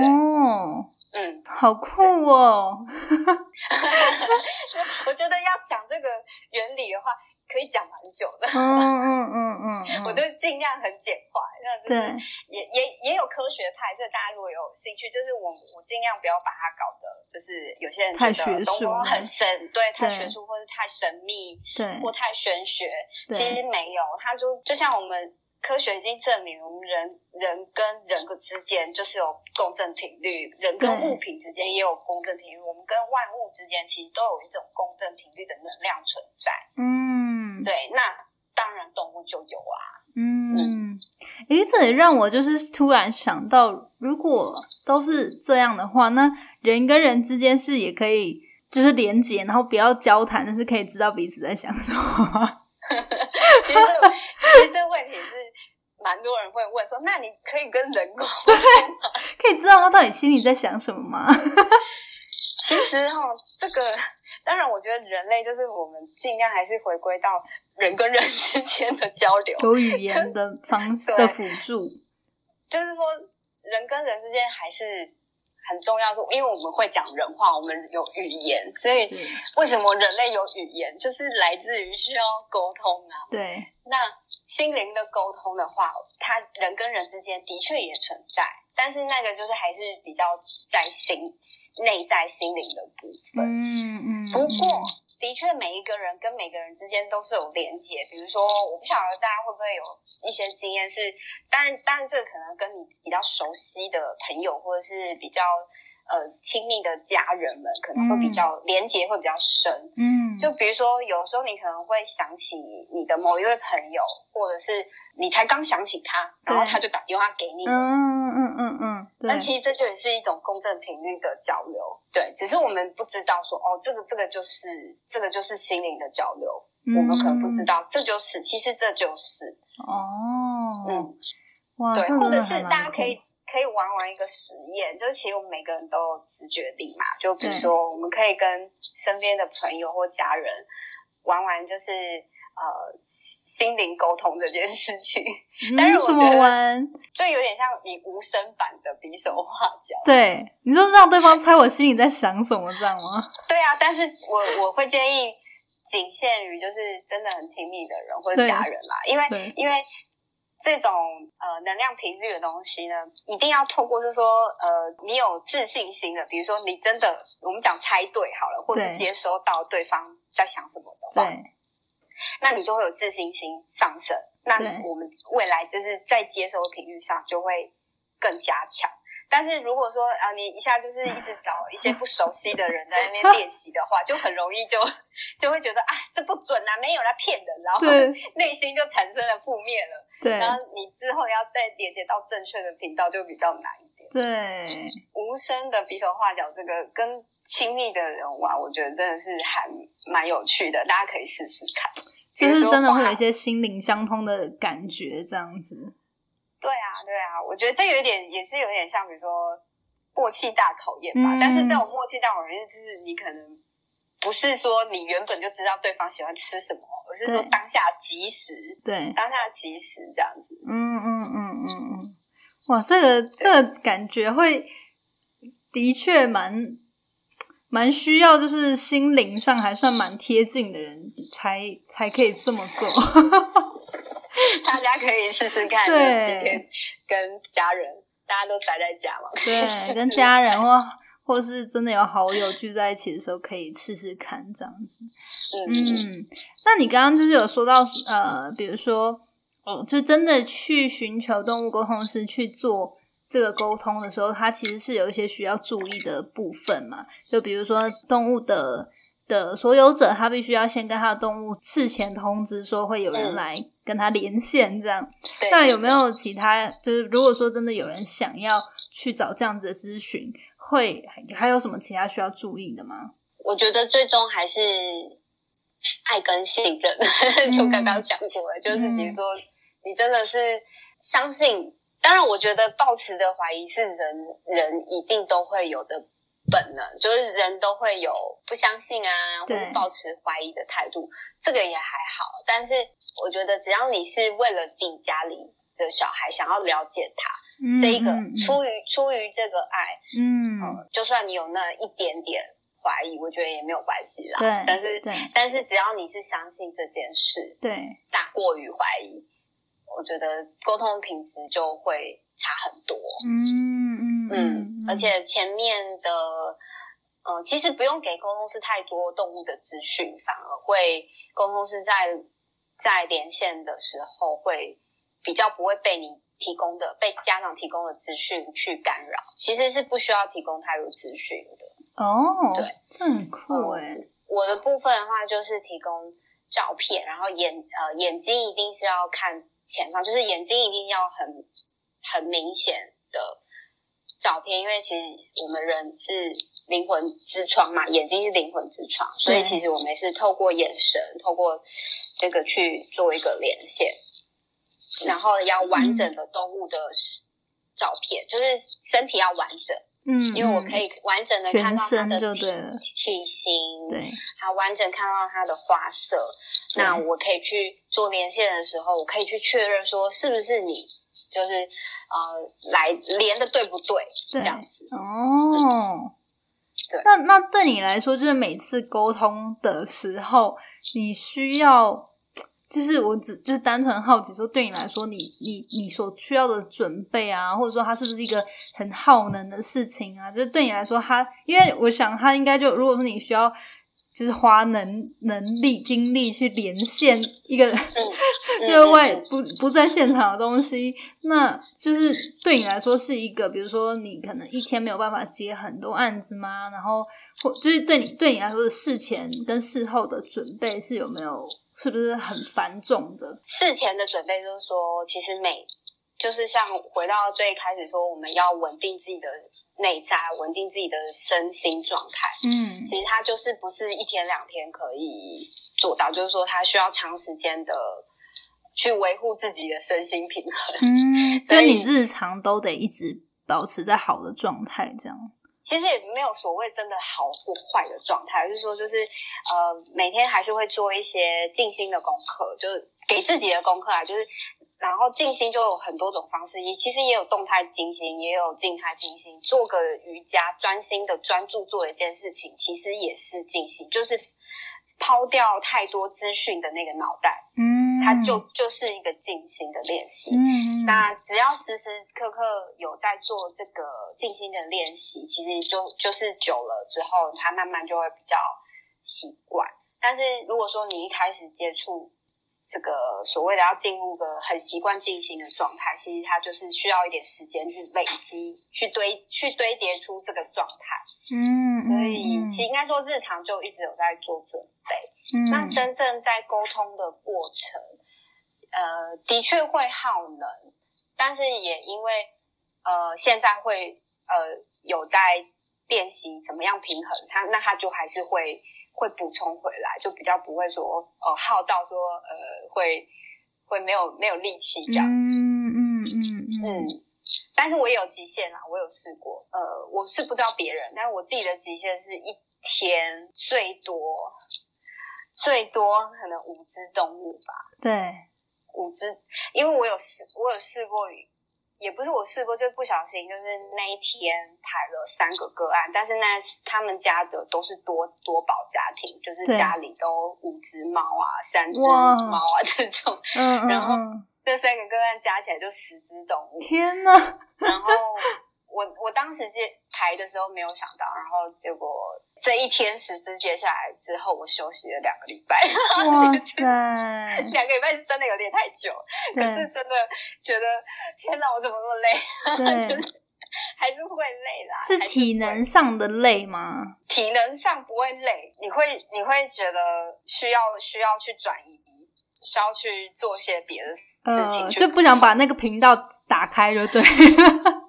嗯，好酷哦，我觉得要讲这个原理的话，可以讲蛮久的。嗯嗯嗯嗯。我嗯，都尽量很简化，那就是对。也也也有科学派，所以大家如果有兴趣，就是我我尽量不要把它搞得就是有些人太觉得东方很神，对，太学术或者太神秘对。或太玄学，对。其实没有，它就就像我们。科学已经证明，我们人人跟人之间就是有共振频率，人跟物品之间也有共振频率，我们跟万物之间其实都有一种共振频率的能量存在。嗯对，那当然动物就有啊。嗯，诶，这也让我就是突然想到，如果都是这样的话，那人跟人之间是也可以就是连接，然后不要交谈，但是可以知道彼此在想什么。其实这个，其实这个问题是蛮多人会问说，那你可以跟人沟通吗？可以知道他到底心里在想什么吗？其实哈，这个当然，我觉得人类就是我们尽量还是回归到人跟人之间的交流，有语言的方式的辅助，就是说人跟人之间还是很重要。是，因为我们会讲人话，我们有语言，所以为什么人类有语言，就是来自于需要沟通啊。对，那心灵的沟通的话，他人跟人之间的确也存在，但是那个就是还是比较在心内在心灵的部分。嗯嗯。不过，的确每一个人跟每个人之间都是有连接。比如说，我不晓得大家会不会有一些经验是，当然，当然这个可能跟你比较熟悉的朋友，或者是比较。呃，亲密的家人们可能会比较连结会比较深，嗯，就比如说有时候你可能会想起你的某一位朋友，或者是你才刚想起他，然后他就打电话给你，嗯嗯嗯嗯，那其实这就也是一种共振频率的交流，对，只是我们不知道说哦，这个这个就是这个就是心灵的交流，我们可能不知道，这就是其实这就是。哦，嗯。对，或者是大家可以可以玩玩一个实验，就是其实我们每个人都有直觉力嘛。就比如说，我们可以跟身边的朋友或家人玩玩，就是呃心灵沟通这件事情。但是我觉得，就有点像你无声版的比手画脚。对，你就让对方猜我心里在想什么，这样吗？对啊，但是我我会建议仅限于就是真的很亲密的人或者家人啦，因为因为。这种呃能量频率的东西呢，一定要透过，就是说，呃，你有自信心的，比如说你真的，我们讲猜对好了，或是接收到对方在想什么的话，那你就会有自信心上升，那我们未来就是在接收的频率上就会更加强。但是如果说啊，你一下就是一直找一些不熟悉的人在那边练习的话，就很容易就就会觉得啊，这不准啊，没有来骗人，然后 内心就产生了负面了。对，然后你之后要再连接到正确的频道就比较难一点。对，无声的比手画脚，这个跟亲密的人玩，我觉得真的是还蛮有趣的，大家可以试试看。就是真的会有一些心灵相通的感觉，这样子。对啊，对啊，我觉得这有一点也是有点像，比如说默契大考验吧。但是这种默契大考验，就是你可能不是说你原本就知道对方喜欢吃什么，而是说当下即时，对，当下即时这样子。嗯嗯嗯嗯嗯，哇，这个这个感觉会的确蛮蛮需要，就是心灵上还算蛮贴近的人才才可以这么做。大家可以试试看，对，今天跟家人，大家都宅在家嘛，对，跟家人或或是真的有好友聚在一起的时候，可以试试看这样子。嗯，那你刚刚就是有说到，呃，比如说，哦，就真的去寻求动物沟通师去做这个沟通的时候，它其实是有一些需要注意的部分嘛，就比如说动物的。的所有者，他必须要先跟他的动物事前通知，说会有人来跟他连线，这样。那有没有其他？就是如果说真的有人想要去找这样子的咨询，会还有什么其他需要注意的吗？我觉得最终还是爱跟信任，就刚刚讲过了，就是比如说你真的是相信，当然我觉得抱持的怀疑是人人一定都会有的。本能就是人都会有不相信啊，或者保持怀疑的态度，这个也还好。但是我觉得，只要你是为了自己家里的小孩想要了解他，这一个出于出于这个爱，嗯，就算你有那一点点怀疑，我觉得也没有关系啦。对，但是但是只要你是相信这件事，对，大过于怀疑，我觉得沟通品质就会差很多。嗯嗯。嗯，而且前面的，嗯，其实不用给沟通师太多动物的资讯，反而会沟通师在在连线的时候会比较不会被你提供的被家长提供的资讯去干扰，其实是不需要提供太多资讯的。哦，对，这很酷哎。我的部分的话就是提供照片，然后眼呃眼睛一定是要看前方，就是眼睛一定要很很明显的。照片，因为其实我们人是灵魂之窗嘛，眼睛是灵魂之窗，所以其实我们是透过眼神，透过这个去做一个连线，然后要完整的动物的照片，就是身体要完整，嗯，因为我可以完整的看到它的体体型，对，还完整看到它的花色，那我可以去做连线的时候，我可以去确认说是不是你。就是呃，来连的对不对？这样子哦。对，那那对你来说，就是每次沟通的时候，你需要，就是我只就是单纯好奇，说对你来说，你你你所需要的准备啊，或者说它是不是一个很耗能的事情啊？就是对你来说，它因为我想它应该就如果说你需要。就是花能能力精力去连线一个，就是外不不在现场的东西，那就是对你来说是一个，比如说你可能一天没有办法接很多案子吗？然后或就是对你对你来说的事前跟事后的准备是有没有，是不是很繁重的？事前的准备就是说，其实每就是像回到最开始说，我们要稳定自己的。内在稳定自己的身心状态，嗯，其实它就是不是一天两天可以做到，就是说它需要长时间的去维护自己的身心平衡，嗯，所以你日常都得一直保持在好的状态，这样。其实也没有所谓真的好或坏的状态，就是说，就是呃，每天还是会做一些静心的功课，就是给自己的功课啊，就是。然后静心就有很多种方式，也其实也有动态静心，也有静态静心。做个瑜伽，专心的专注做一件事情，其实也是静心，就是抛掉太多资讯的那个脑袋，嗯，它就就是一个静心的练习。嗯，那只要时时刻刻有在做这个静心的练习，其实就就是久了之后，它慢慢就会比较习惯。但是如果说你一开始接触，这个所谓的要进入个很习惯进行的状态，其实它就是需要一点时间去累积、去堆、去堆叠出这个状态。嗯，所以其实应该说日常就一直有在做准备。嗯，那真正在沟通的过程，呃，的确会耗能，但是也因为呃现在会呃有在练习怎么样平衡它，那它就还是会。会补充回来，就比较不会说哦耗到说呃会会没有没有力气这样子。嗯嗯嗯嗯。但是我也有极限啦，我有试过。呃，我是不知道别人，但是我自己的极限是一天最多最多可能五只动物吧。对，五只，因为我有试，我有试过。也不是我试过，就不小心，就是那一天排了三个个案，但是那他们家的都是多多宝家庭，就是家里都五只猫啊、三只猫啊这种，然后这三个个案加起来就十只动物。天哪！然后。我我当时接排的时候没有想到，然后结果这一天十支接下来之后，我休息了两个礼拜。哇塞，两个礼拜是真的有点太久，可是真的觉得天哪，我怎么那么累？对，还是会累啦。是体能上的累吗？体能上不会累，你会你会觉得需要需要去转移，需要去做些别的事情，就不想把那个频道打开就，对。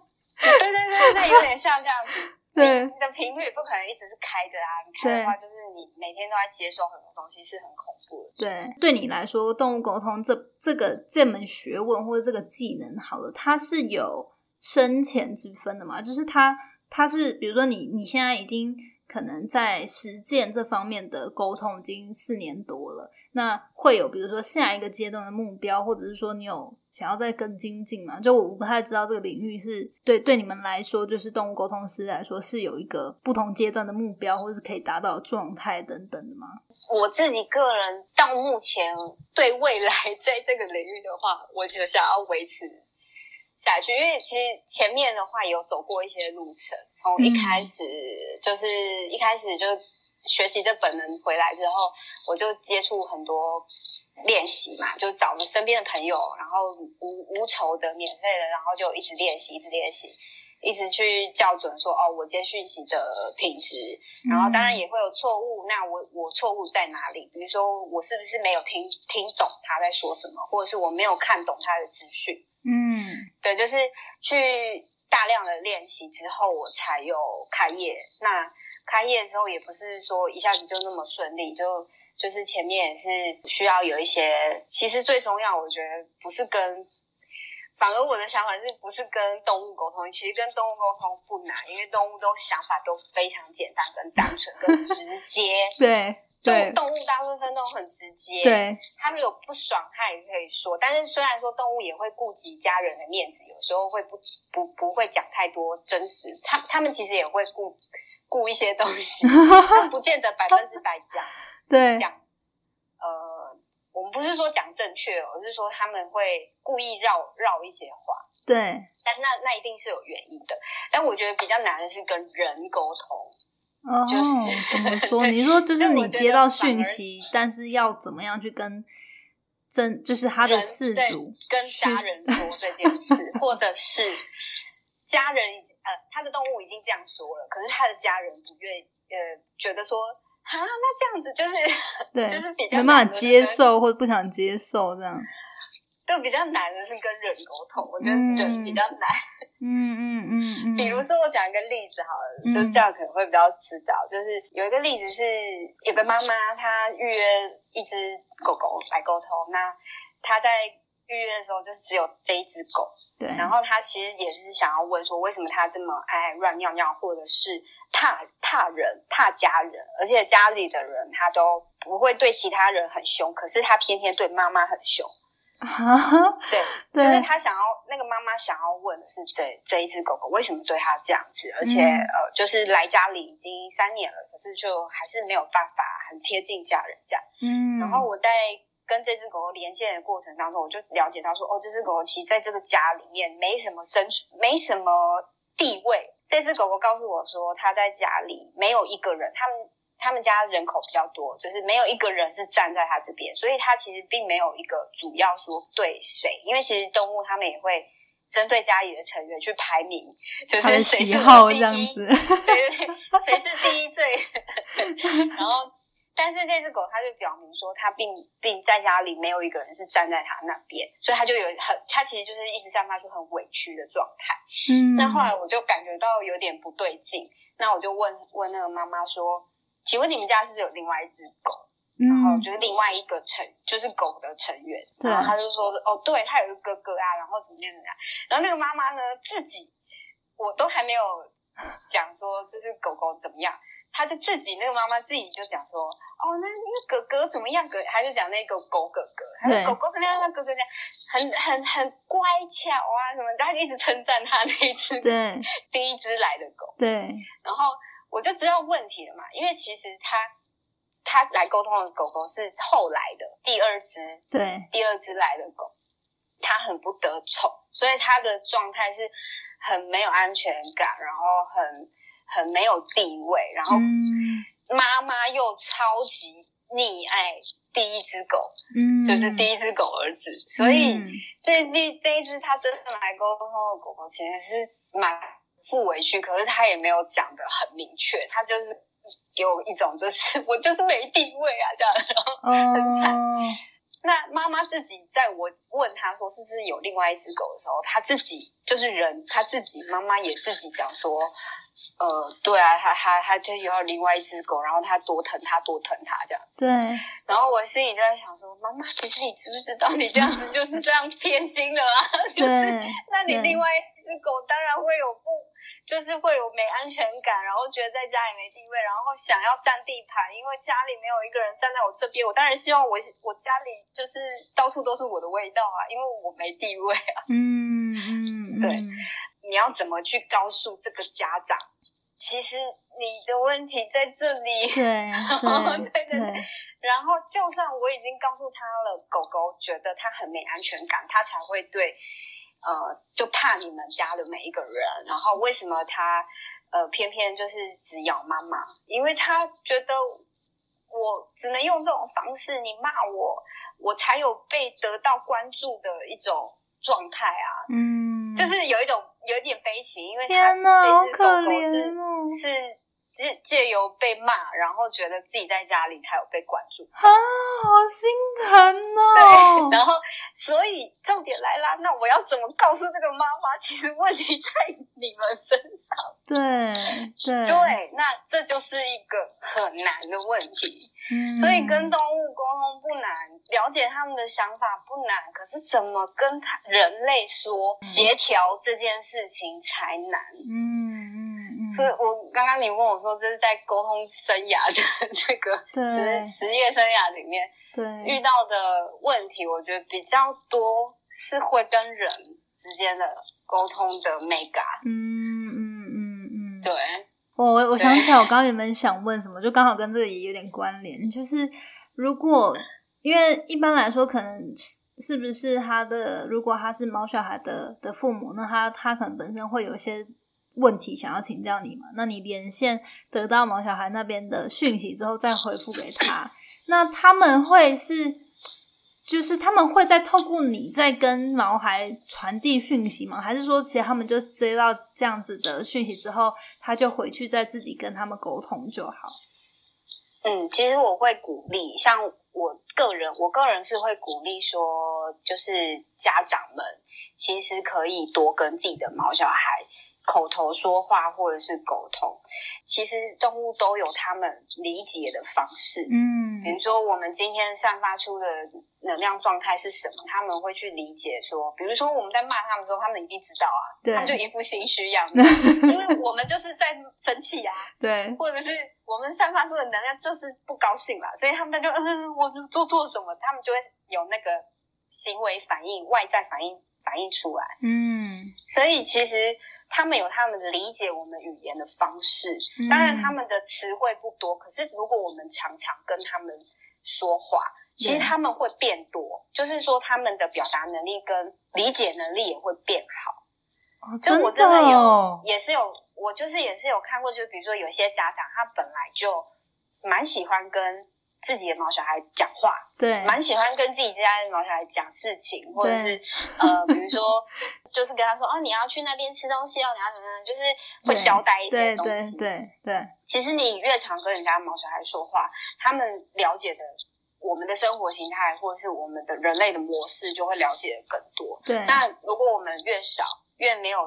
对对对对，有点像这样子。对，你的频率不可能一直是开着啊！你开的话，就是你每天都在接受很多东西，是很恐怖的。对，对你来说，动物沟通这这个这门学问或者这个技能，好了，它是有深浅之分的嘛？就是它，它是比如说你你现在已经可能在实践这方面的沟通已经四年多了。那会有，比如说下一个阶段的目标，或者是说你有想要再更精进嘛？就我不太知道这个领域是对对你们来说，就是动物沟通师来说，是有一个不同阶段的目标，或者是可以达到状态等等的吗？我自己个人到目前对未来在这个领域的话，我就想要维持下去，因为其实前面的话有走过一些路程，从一开始就是一开始就。学习的本能回来之后，我就接触很多练习嘛，就找身边的朋友，然后无无酬的、免费的，然后就一直练习，一直练习，一直去校准说哦，我接讯息的品质。然后当然也会有错误，那我我错误在哪里？比如说我是不是没有听听懂他在说什么，或者是我没有看懂他的资讯？嗯，对，就是去大量的练习之后，我才有开业。那开业的时候也不是说一下子就那么顺利，就就是前面也是需要有一些。其实最重要，我觉得不是跟，反而我的想法是不是跟动物沟通？其实跟动物沟通不难，因为动物都想法都非常简单、跟单纯、跟直接。对。动动物大部分都很直接，对，他们有不爽，他也可以说。但是虽然说动物也会顾及家人的面子，有时候会不不不会讲太多真实。他他们其实也会顾顾一些东西，不见得百分之百讲。对，讲呃，我们不是说讲正确，而是说他们会故意绕绕一些话。对，但那那一定是有原因的。但我觉得比较难的是跟人沟通，哦，就是怎么 说？你说就是你接到讯息，但是要怎么样去跟真就是他的事主跟家人说这件事，或者是家人已经呃，他的动物已经这样说了，可是他的家人不愿意，呃，觉得说啊，那这样子就是对，就是比较没办法接受或者不想接受这样。就比较难的是跟人沟通，我觉得嗯人比较难。嗯嗯嗯嗯，比如说，我讲一个例子好了，嗯就这样可能会比较知道。就是有一个例子是，有个妈妈她预约一只狗狗来沟通，那她在预约的时候就是只有这一只狗，对，然后她其实也是想要问说，为什么她这么爱乱尿尿，或者是怕怕人、怕家人，而且家里的人她都不会对其他人很凶，可是她偏偏对妈妈很凶。啊，对，对就是他想要那个妈妈想要问的是这这一只狗狗为什么对他这样子，而且、嗯呃，就是来家里已经三年了，可是就还是没有办法很贴近家人这样。嗯，然后我在跟这只狗狗连线的过程当中，我就了解到说，哦，这只狗狗其实在这个家里面没什么生存，没什么地位。这只狗狗告诉我说，它在家里没有一个人，他们他们家人口比较多，就是没有一个人是站在他这边，所以他其实并没有一个主要说对谁，因为其实动物他们也会针对家里的成员去排名，就是谁是第一这样子，对对对，谁是第一最？然后，但是这只狗它就表明说，它并并在家里没有一个人是站在它那边，所以它就有很，它其实就是一直散发出很委屈的状态。嗯，那后来我就感觉到有点不对劲，那我就问问那个妈妈说，请问你们家是不是有另外一只狗？然后嗯就是另外一个成，就是狗的成员，对然后他就说，哦，对，他有一个哥哥啊，然后怎么样怎么样，然后那个妈妈呢，自己我都还没有讲说就是狗狗怎么样，他就自己那个妈妈自己就讲说，哦，那那哥哥怎么样？哥还是讲那个狗哥哥，他说对狗狗怎么样？那哥哥这样，很很很乖巧啊什么的，他就一直称赞他那一只对第一只来的狗。对，然后我就知道问题了嘛，因为其实他他来沟通的狗狗是后来的第二只，对，第二只来的狗，它很不得宠，所以它的状态是很没有安全感，然后很很没有地位，然后嗯妈妈又超级溺爱第一只狗，嗯，就是第一只狗儿子，所以。嗯这第这一只它真正来沟通的狗狗，其实是蛮负委屈，可是他也没有讲的很明确，他就是给我一种就是 我就是没地位啊这样。然后很惨哦，那妈妈自己在我问他说是不是有另外一只狗的时候，他自己就是人，他自己妈妈也自己讲说，呃，对啊，他他他就有另外一只狗，然后他多疼他多疼他这样。对，然后我心里就在想说，妈妈，其实你知不知道你这样子就是这样偏心的啊？就是，那你另外一只狗当然会有不，就是会有没安全感，然后觉得在家里没地位，然后想要占地盘，因为家里没有一个人站在我这边，我当然希望我我家里就是到处都是我的味道啊，因为我没地位啊。嗯嗯，对嗯你要怎么去告诉这个家长？其实你的问题在这里。对对对对对然后，就算我已经告诉他了，狗狗觉得它很没安全感，它才会对，呃，就怕你们家的每一个人。然后，为什么他呃偏偏就是只咬妈妈？因为他觉得我只能用这种方式，你骂我，我才有被得到关注的一种状态啊。嗯，就是有一种有一点悲情，因为它天哪，好这只可狗狗是怜哦，是借借由被骂，然后觉得自己在家里才有被关注。啊，好心疼哦，然后，所以重点来啦，那我要怎么告诉这个妈妈？其实问题在你们身上。对对对，那这就是一个很难的问题。嗯所以跟动物沟通不难，了解他们的想法不难，可是怎么跟他人类说协调这件事情才难。嗯嗯嗯，所以我刚刚你问我说，这是在沟通生涯的 这个对职职业生涯里面对遇到的问题，我觉得比较多是会跟人之间的沟通的美感。嗯嗯嗯嗯，对，我我我想起来，我刚刚原本想问什么，就刚好跟这个也有点关联，就是如果因为一般来说，可能是不是他的，如果他是毛小孩的的父母，那他他可能本身会有一些问题想要请教你嘛？那你连线得到毛小孩那边的讯息之后，再回复给他，那他们会是？就是他们会在透过你在跟毛孩传递讯息吗？还是说，其实他们就接到这样子的讯息之后，他就回去再自己跟他们沟通就好？嗯，其实我会鼓励，像我个人，我个人是会鼓励说，就是家长们其实可以多跟自己的毛小孩。口头说话或者是沟通，其实动物都有他们理解的方式。嗯，比如说我们今天散发出的能量状态是什么，他们会去理解。说，比如说我们在骂他们的时候，他们一定知道啊，他们就一副心虚样子，因为我们就是在生气啊，对，或者是我们散发出的能量就是不高兴嘛，所以他们就嗯，我做错什么，他们就会有那个行为反应、外在反应反映出来。嗯，所以其实。他们有他们理解我们语言的方式，当然他们的词汇不多，可是如果我们常常跟他们说话，其实他们会变多，就是说他们的表达能力跟理解能力也会变好。就我真的有，也是有，我就是也是有看过，就比如说有些家长他本来就蛮喜欢跟。自己的毛小孩讲话，对，蛮喜欢跟自己家的毛小孩讲事情，或者是呃，比如说，就是跟他说，哦，你要去那边吃东西哦，你要怎么样，就是会交代一些东西，对对。其实你越常跟人家毛小孩说话，他们了解的我们的生活形态，或者是我们的人类的模式，就会了解的更多。对。那如果我们越少，越没有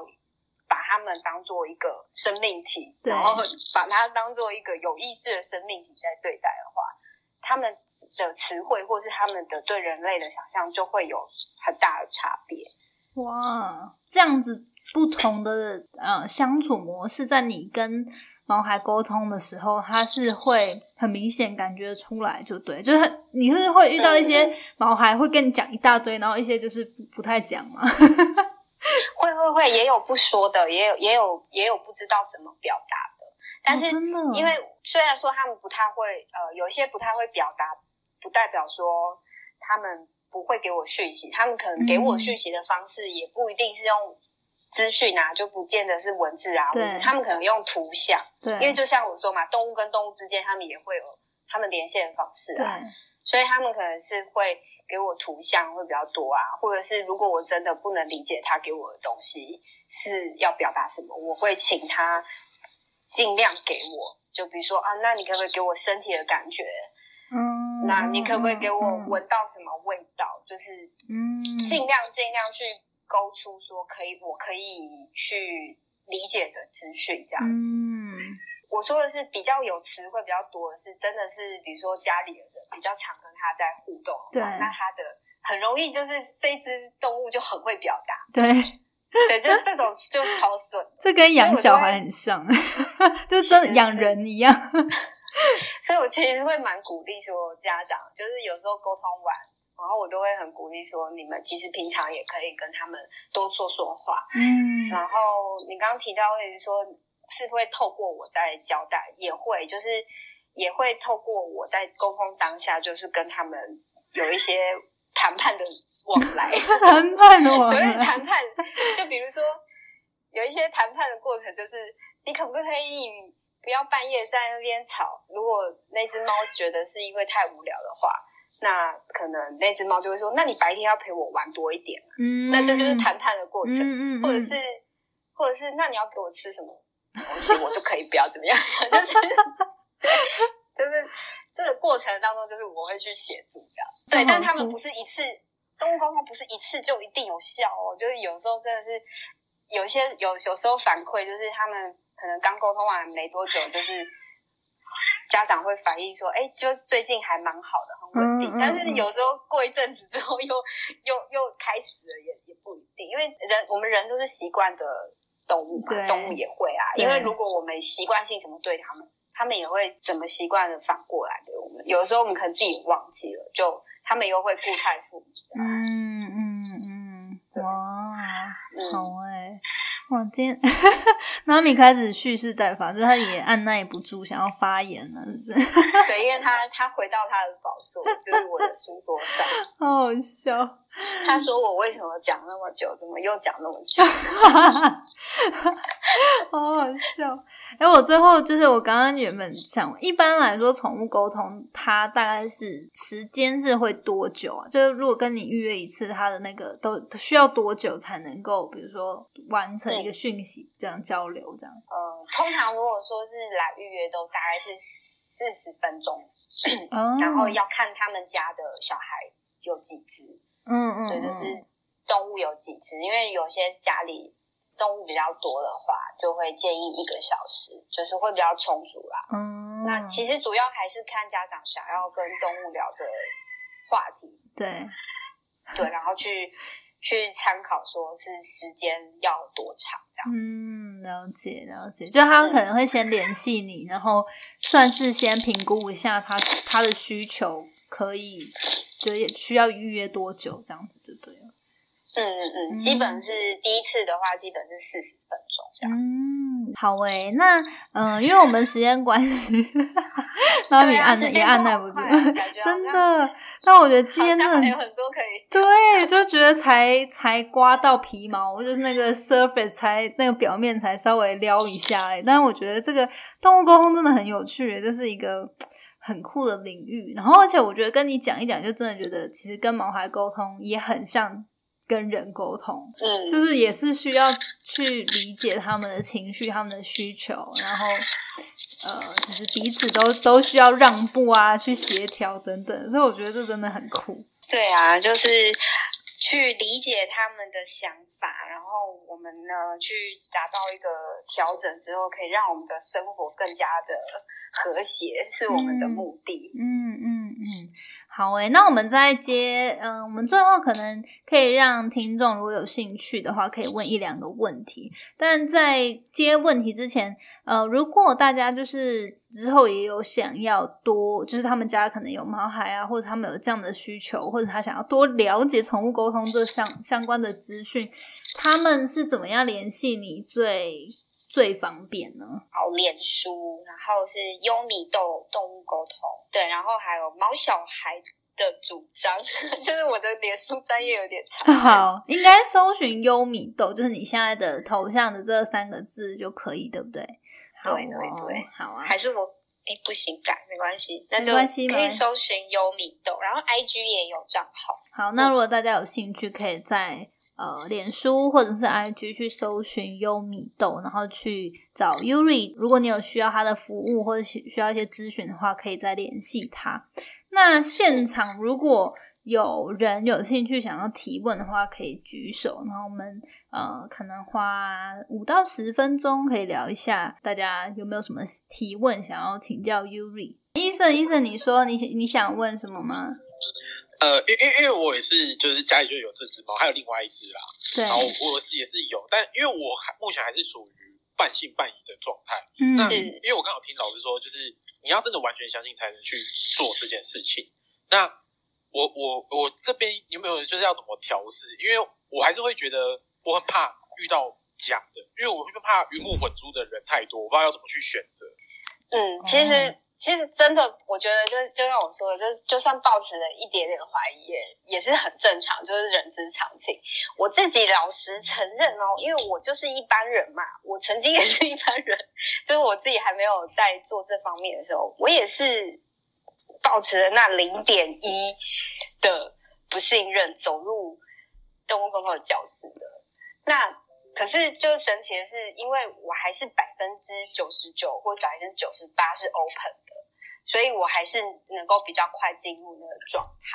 把他们当做一个生命体，然后把它当做一个有意识的生命体在对待的话。他们的词汇，或是他们的对人类的想象，就会有很大的差别。哇，这样子不同的呃相处模式，在你跟毛孩沟通的时候，他是会很明显感觉出来，就对，就是你是会遇到一些毛孩会跟你讲一大堆，然后一些就是不太讲嘛。会会会，也有不说的，也有也有也有不知道怎么表达。但是，因为虽然说他们不太会，呃，有一些不太会表达，不代表说他们不会给我讯息。他们可能给我讯息的方式也不一定是用资讯啊，就不见得是文字啊，或者他们可能用图像。对，因为就像我说嘛，动物跟动物之间，他们也会有他们连线的方式啊。所以他们可能是会给我图像会比较多啊，或者是如果我真的不能理解他给我的东西是要表达什么，我会请他。尽量给我，就比如说啊，那你可不可以给我身体的感觉？嗯，那你可不可以给我闻到什么味道？就是嗯，尽量尽量去勾出说可以，我可以去理解的资讯这样子。嗯，我说的是比较有词汇比较多的是，真的是比如说家里的人比较常跟他在互动，对，那他的很容易就是这只动物就很会表达，对。对，就这种就超顺，这跟养小孩很像，就真养人一样。所以，我其实会蛮鼓励说，家长就是有时候沟通完，然后我都会很鼓励说，你们其实平常也可以跟他们多说说话。嗯。然后你刚刚提到，会说是会透过我在交代，也会就是也会透过我在沟通当下，就是跟他们有一些。谈判的往来，谈判的往来。所以谈判，就比如说有一些谈判的过程，就是你可不可以不要半夜在那边吵？如果那只猫觉得是因为太无聊的话，那可能那只猫就会说：“那你白天要陪我玩多一点。”嗯，那这就是谈判的过程。嗯嗯，或者是，或者是，那你要给我吃什么东西，我就可以不要怎么样，就是。就是这个过程当中，就是我会去协助的，对，但他们不是一次动物沟通，不是一次就一定有效哦。就是有时候真的是有些有有时候反馈，就是他们可能刚沟通完没多久，就是家长会反映说，哎，就最近还蛮好的，很稳定。但是有时候过一阵子之后，又又又开始了，也也不一定，因为人我们人都是习惯的动物嘛，动物也会啊。因为如果我们习惯性怎么对他们。他们也会怎么习惯的反过来给我们？有的时候我们可能自己忘记了，就他们又会固态复。嗯嗯嗯，哇，好哎！哇，今天纳米开始蓄势待发，就是他也按耐不住想要发言了，是不是？对，因为他他回到他的宝座，就是我的书桌上，好好笑。他说我为什么讲那么久，怎么又讲那么久？好好笑。哎，我最后就是我刚刚原本想，一般来说宠物沟通，它大概是时间是会多久啊？就是如果跟你预约一次，它的那个都需要多久才能够，比如说完成一个讯息这样交流这样？呃，通常如果说是来预约，都大概是四十分钟，然后要看他们家的小孩有几只。嗯嗯，对，就是动物有几只，因为有些家里动物比较多的话，就会建议一个小时，就是会比较充足啦。嗯，那其实主要还是看家长想要跟动物聊的话题，对对，然后去去参考，说是时间要多长这样。嗯，了解了解，就他们可能会先联系你，然后算是先评估一下他他的需求，可以。就也需要预约多久，这样子就对了。嗯嗯嗯，基本是第一次的话，基本是四十分钟这样。嗯，好诶，那嗯，因为我们时间关系，然后你按也按耐不住，真的。但我觉得今天真的有很多可以。对，就觉得才才刮到皮毛，就是那个 surface 才那个表面才稍微撩一下诶。但是我觉得这个动物沟通真的很有趣，就是一个。很酷的领域，然后而且我觉得跟你讲一讲，就真的觉得其实跟毛孩沟通也很像跟人沟通，嗯，就是也是需要去理解他们的情绪、他们的需求，然后呃，就是彼此都都需要让步啊，去协调等等，所以我觉得这真的很酷。对啊，就是去理解他们的想法，们呢去达到一个调整之后，可以让我们的生活更加的。和谐是我们的目的。嗯嗯嗯，好诶，那我们再接，嗯，我们最后可能可以让听众如果有兴趣的话，可以问一两个问题。但在接问题之前，呃，如果大家就是之后也有想要多，就是他们家可能有毛孩啊，或者他们有这样的需求，或者他想要多了解宠物沟通这相相关的资讯，他们是怎么样联系你最？最方便呢？好，脸书，然后是优米豆动物沟通，对，然后还有猫小孩的主张，就是我的脸书专业有点长。好，应该搜寻优米豆，就是你现在的头像的这三个字就可以，对不对？对对对，好啊。还是我哎，不行，改没关系，那就可以搜寻优米豆，然后 IG 也有账号。好，那如果大家有兴趣，可以在。呃，脸书或者是 IG 去搜寻优米豆，然后去找 Yuri。如果你有需要他的服务或者需要一些咨询的话，可以再联系他。那现场如果有人有兴趣想要提问的话，可以举手，然后我们呃可能花五到十分钟可以聊一下，大家有没有什么提问想要请教 Yuri？医生，医生，你说你你想问什么吗？呃，因因因为我也是，就是家里就有这只猫，还有另外一只啦。对。然后我是也是有，但因为我还目前还是属于半信半疑的状态。嗯。那因为我刚好听老师说，就是你要真的完全相信才能去做这件事情。那我我我这边有没有就是要怎么调试？因为我还是会觉得我很怕遇到假的，因为我会怕鱼目混珠的人太多，我不知道要怎么去选择。嗯，其实。其实真的，我觉得就是就像我说的，就是就算抱持了一点点怀疑，也也是很正常，就是人之常情。我自己老实承认哦，因为我就是一般人嘛，我曾经也是一般人，就是我自己还没有在做这方面的时候，我也是抱持了那零点一的不信任，走入动物沟通的教室的。那可是就神奇的是，因为我还是百分之九十九或百分之九十八是 open。所以我还是能够比较快进入那个状态。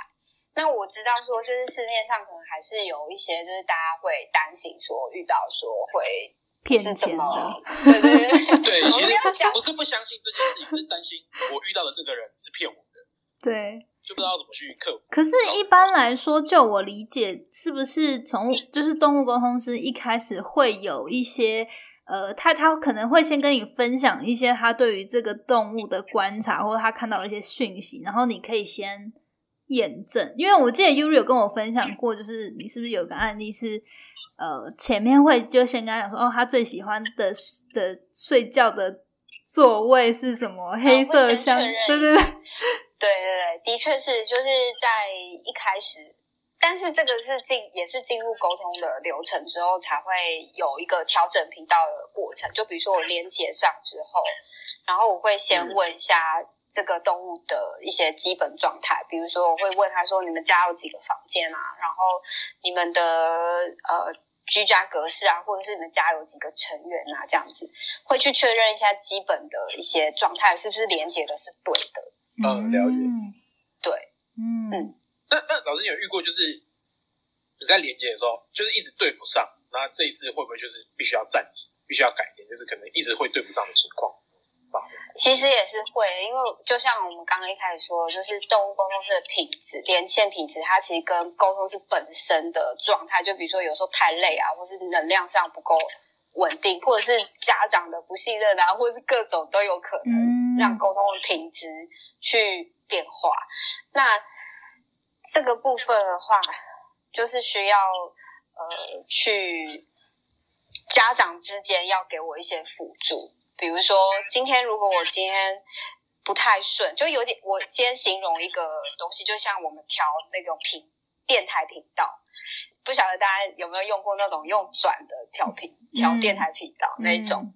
那我知道说，就是市面上可能还是有一些，就是大家会担心说遇到说会骗钱的，对对 对对。其实不是不相信这件事情，是担心我遇到的这个人是骗我的。对，就不知道怎么去克服。可是，一般来说，就我理解，是不是宠物就是动物沟通师一开始会有一些。呃，他他可能会先跟你分享一些他对于这个动物的观察，或者他看到一些讯息，然后你可以先验证，因为我记得 Yuri 有跟我分享过，就是你是不是有个案例是，呃，前面会就先跟他讲说，哦，他最喜欢的的睡觉的座位是什么？黑色箱，对对对，对对 对，的确是，就是在一开始，但是这个是进也是进入沟通的流程之后，才会有一个调整频道的过程。就比如说我连接上之后，然后我会先问一下。这个动物的一些基本状态，比如说我会问他说：“你们家有几个房间啊？然后你们的呃居家格式啊，或者是你们家有几个成员啊？这样子会去确认一下基本的一些状态是不是连接的是对的。”嗯，了解。对，嗯嗯。老师，你有遇过就是你在连接的时候，就是一直对不上，那这一次会不会就是必须要暂停，必须要改变，就是可能一直会对不上的情况发生？其实也是会，因为就像我们刚刚一开始说，就是动物沟通是的品质、连线品质，它其实跟沟通是本身的状态，就比如说有时候太累啊，或是能量上不够稳定，或者是家长的不信任啊，或者是各种都有可能让沟通的品质去变化。那这个部分的话，就是需要呃去家长之间要给我一些辅助。比如说，今天如果我今天不太顺，就有点，我今天形容一个东西，就像我们调那种频电台频道，不晓得大家有没有用过那种用转的调频调电台频道那种。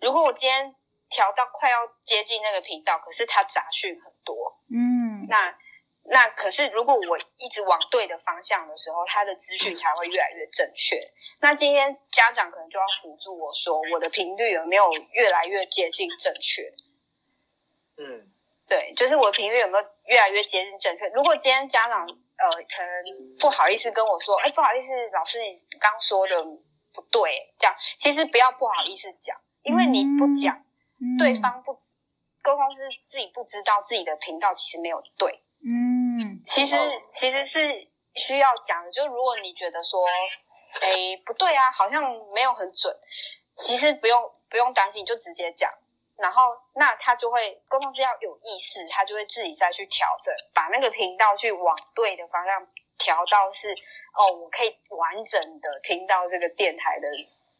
如果我今天调到快要接近那个频道，可是它杂讯很多，嗯，那。那可是，如果我一直往对的方向的时候，他的资讯才会越来越正确。那今天家长可能就要辅助我说，我的频率有没有越来越接近正确？嗯，对，就是我的频率有没有越来越接近正确？如果今天家长呃，可能不好意思跟我说，哎，不好意思，老师你刚说的不对，这样其实不要不好意思讲，因为你不讲，对方不沟通是自己不知道自己的频道其实没有对。嗯，其实其实是需要讲的，就如果你觉得说，哎，不对啊，好像没有很准，其实不用不用担心，就直接讲，然后那他就会沟通是要有意识，他就会自己再去调整，把那个频道去往对的方向调到是，哦，我可以完整的听到这个电台的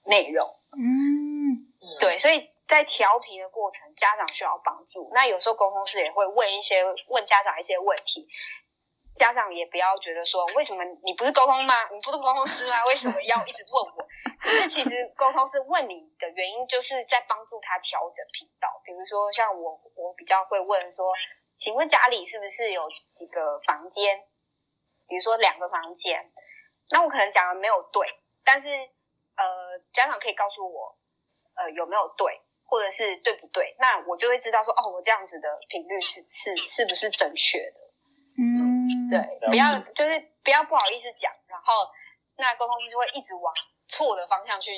内容。嗯，对，所以。在调皮的过程，家长需要帮助。那有时候沟通师也会问一些问家长一些问题，家长也不要觉得说，为什么你不是沟通吗？你不是沟通师吗？为什么要一直问我？可是其实沟通师问你的原因，就是在帮助他调整频道。比如说像我，我比较会问说，请问家里是不是有几个房间？比如说两个房间，那我可能讲的没有对，但是呃，家长可以告诉我，呃，有没有对？或者是对不对？那我就会知道说，哦，我这样子的频率是是是不是正确的？嗯，对，不要就是不要不好意思讲，然后那沟通师就会一直往错的方向去，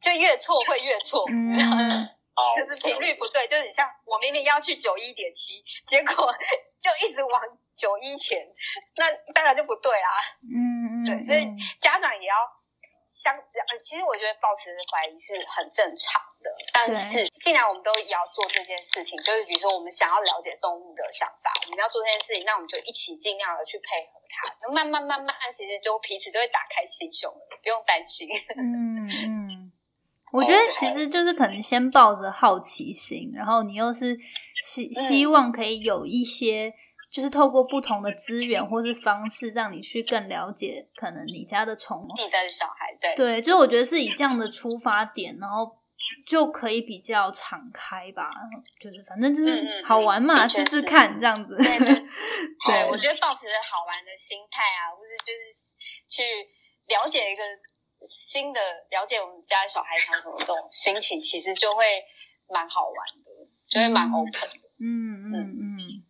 就越错会越错，嗯，就是频率不对，就是你像我明明要去九一点七，结果 就一直往九一前，那当然就不对啦。嗯嗯，对，所以家长也要。相这样，其实我觉得保持怀疑是很正常的。但是，既然我们都也要做这件事情，就是比如说我们想要了解动物的想法，我们要做这件事情，那我们就一起尽量的去配合它。慢慢慢慢，其实就彼此就会打开心胸了，不用担心。嗯嗯，我觉得其实就是可能先抱着好奇心，然后你又是希希望可以有一些。就是透过不同的资源或是方式，让你去更了解可能你家的宠物，你的小孩，对对，就是我觉得是以这样的出发点，然后就可以比较敞开吧。就是反正就是好玩嘛，试试看这样子。对对，我觉得保持好玩的心态啊，或者就是去了解一个新的，了解我们家小孩想什么这种心情，其实就会蛮好玩的，就会蛮 open 的。嗯嗯嗯。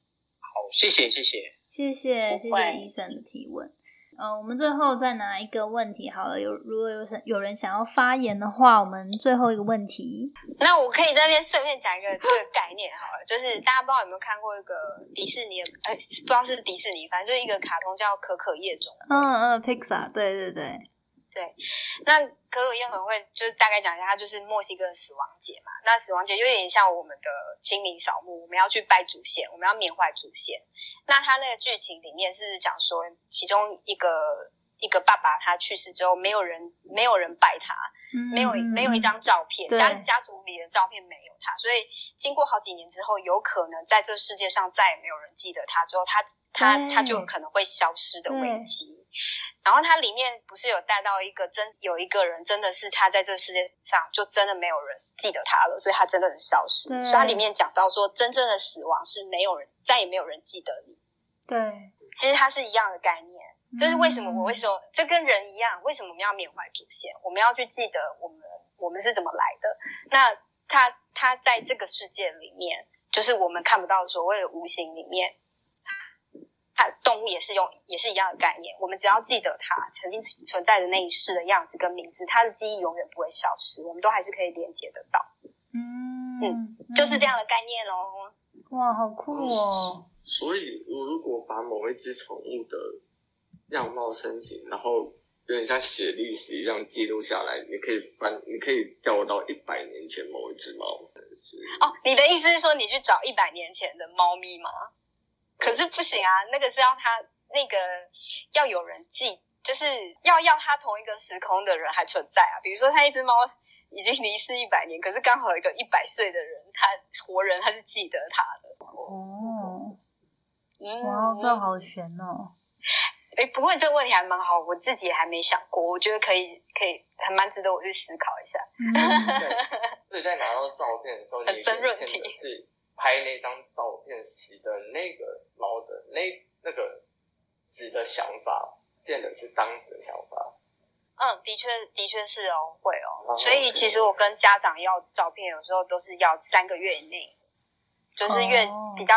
谢谢谢谢谢谢谢谢医生的提问。呃，我们最后再拿一个问题好了。有如果有有人想要发言的话，我们最后一个问题。那我可以在那边顺便讲一个这个概念好了，就是大家不知道有没有看过一个迪士尼的，哎，不知道是迪士尼，反正就是一个卡通叫《可可夜总》。嗯嗯，Pixar，对对对。对，那可可夜总会就是大概讲一下，它就是墨西哥死亡节嘛。那死亡节有点像我们的清明扫墓，我们要去拜祖先，我们要缅怀祖先。那它那个剧情里面是讲说，其中一个一个爸爸他去世之后，没有人没有人拜他，没有没有一张照片，家家族里的照片没有他，所以经过好几年之后，有可能在这个世界上再也没有人记得他，之后他他他就可能会消失的危机。然后它里面不是有带到一个真有一个人，真的是他在这个世界上就真的没有人记得他了，所以他真的很消失。所以它里面讲到说，真正的死亡是没有人再也没有人记得你。对，其实它是一样的概念，就是为什么我为什么这跟人一样，为什么我们要缅怀祖先？我们要去记得我们我们是怎么来的。那他他在这个世界里面，就是我们看不到所谓的无形里面。它动物也是用，也是一样的概念。我们只要记得它曾经存在的那一世的样子跟名字，它的记忆永远不会消失，我们都还是可以连接得到。嗯嗯，就是这样的概念哦。哇，好酷哦！所以，我如果把某一只宠物的样貌、身形，然后有点像写历史一样记录下来，你可以翻，你可以调到一百年前某一只猫。哦，你的意思是说，你去找一百年前的猫咪吗？可是不行啊，那个是要他那个要有人记，就是要要他同一个时空的人还存在啊。比如说，他一只猫已经离世一百年，可是刚好有一个一百岁的人，他活人他是记得他的。哦，哇，这好悬哦！哎，不过这个问题还蛮好，我自己还没想过，我觉得可以，可以，还蛮值得我去思考一下。所以在拿到照片的时候，很深入题是。拍那张照片时的那个猫的那那个纸的想法，见的是当时的想法。嗯，的确，的确是哦，会哦。所以其实我跟家长要照片，有时候都是要三个月以内，就是越比较。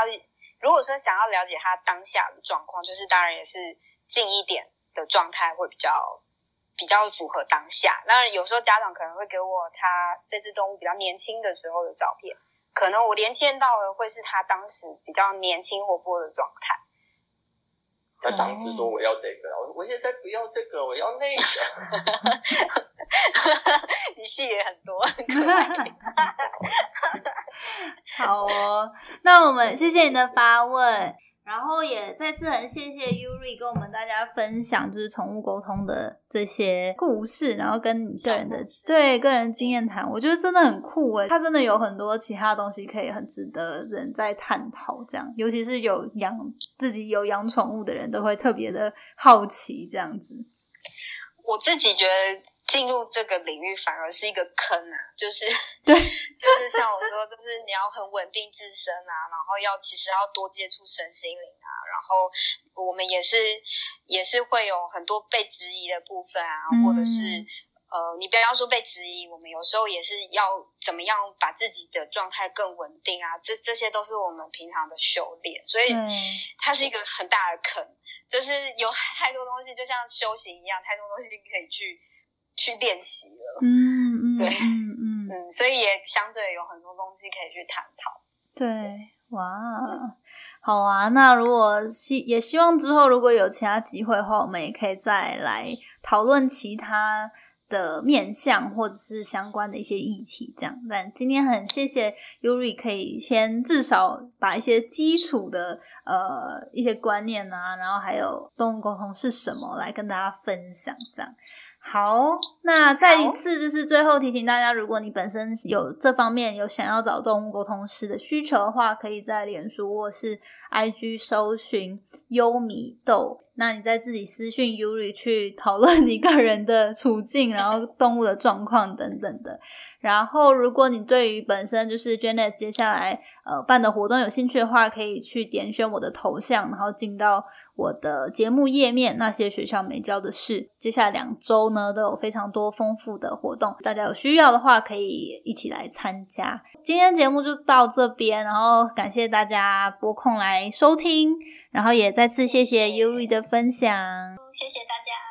如果说想要了解他当下的状况，就是当然也是近一点的状态会比较比较符合当下。当然有时候家长可能会给我他这只动物比较年轻的时候的照片。可能我连线到的会是他当时比较年轻活泼的状态。他当时说我要这个，我我现在不要这个，我要那个。你戏也很多，好哦，那我们谢谢你的发问。然后也再次很谢谢 Yuri 跟我们大家分享，就是宠物沟通的这些故事，然后跟你个人的对个人经验谈，我觉得真的很酷诶，它真的有很多其他东西可以很值得人在探讨，这样，尤其是有养自己有养宠物的人都会特别的好奇这样子。我自己觉得。进入这个领域反而是一个坑啊，就是对，就是像我说，就是你要很稳定自身啊，然后要其实要多接触身心灵啊，然后我们也是也是会有很多被质疑的部分啊，或者是呃，你不要说被质疑，我们有时候也是要怎么样把自己的状态更稳定啊，这这些都是我们平常的修炼，所以它是一个很大的坑，就是有太多东西，就像修行一样，太多东西可以去。去练习了，嗯嗯，对，嗯嗯 嗯，所以也相对有很多东西可以去探讨。对，哇，好啊！那如果希也希望之后如果有其他机会的话，我们也可以再来讨论其他的面向或者是相关的一些议题。这样，但今天很谢谢 Yuri，可以先至少把一些基础的呃一些观念啊，然后还有动物沟通是什么来跟大家分享，这样。好，那再一次就是最后提醒大家，如果你本身有这方面有想要找动物沟通师的需求的话，可以在脸书或是 IG 搜寻优米豆，那你再自己私讯 Yuri 去讨论你个人的处境，然后 动物的状况等等的。然后，如果你对于本身就是 Janet 接下来呃办的活动有兴趣的话，可以去点选我的头像，然后进到我的节目页面。那些学校没教的事，接下来两周呢都有非常多丰富的活动，大家有需要的话可以一起来参加。今天节目就到这边，然后感谢大家拨空来收听，然后也再次谢谢 Yuri 的分享，谢谢大家。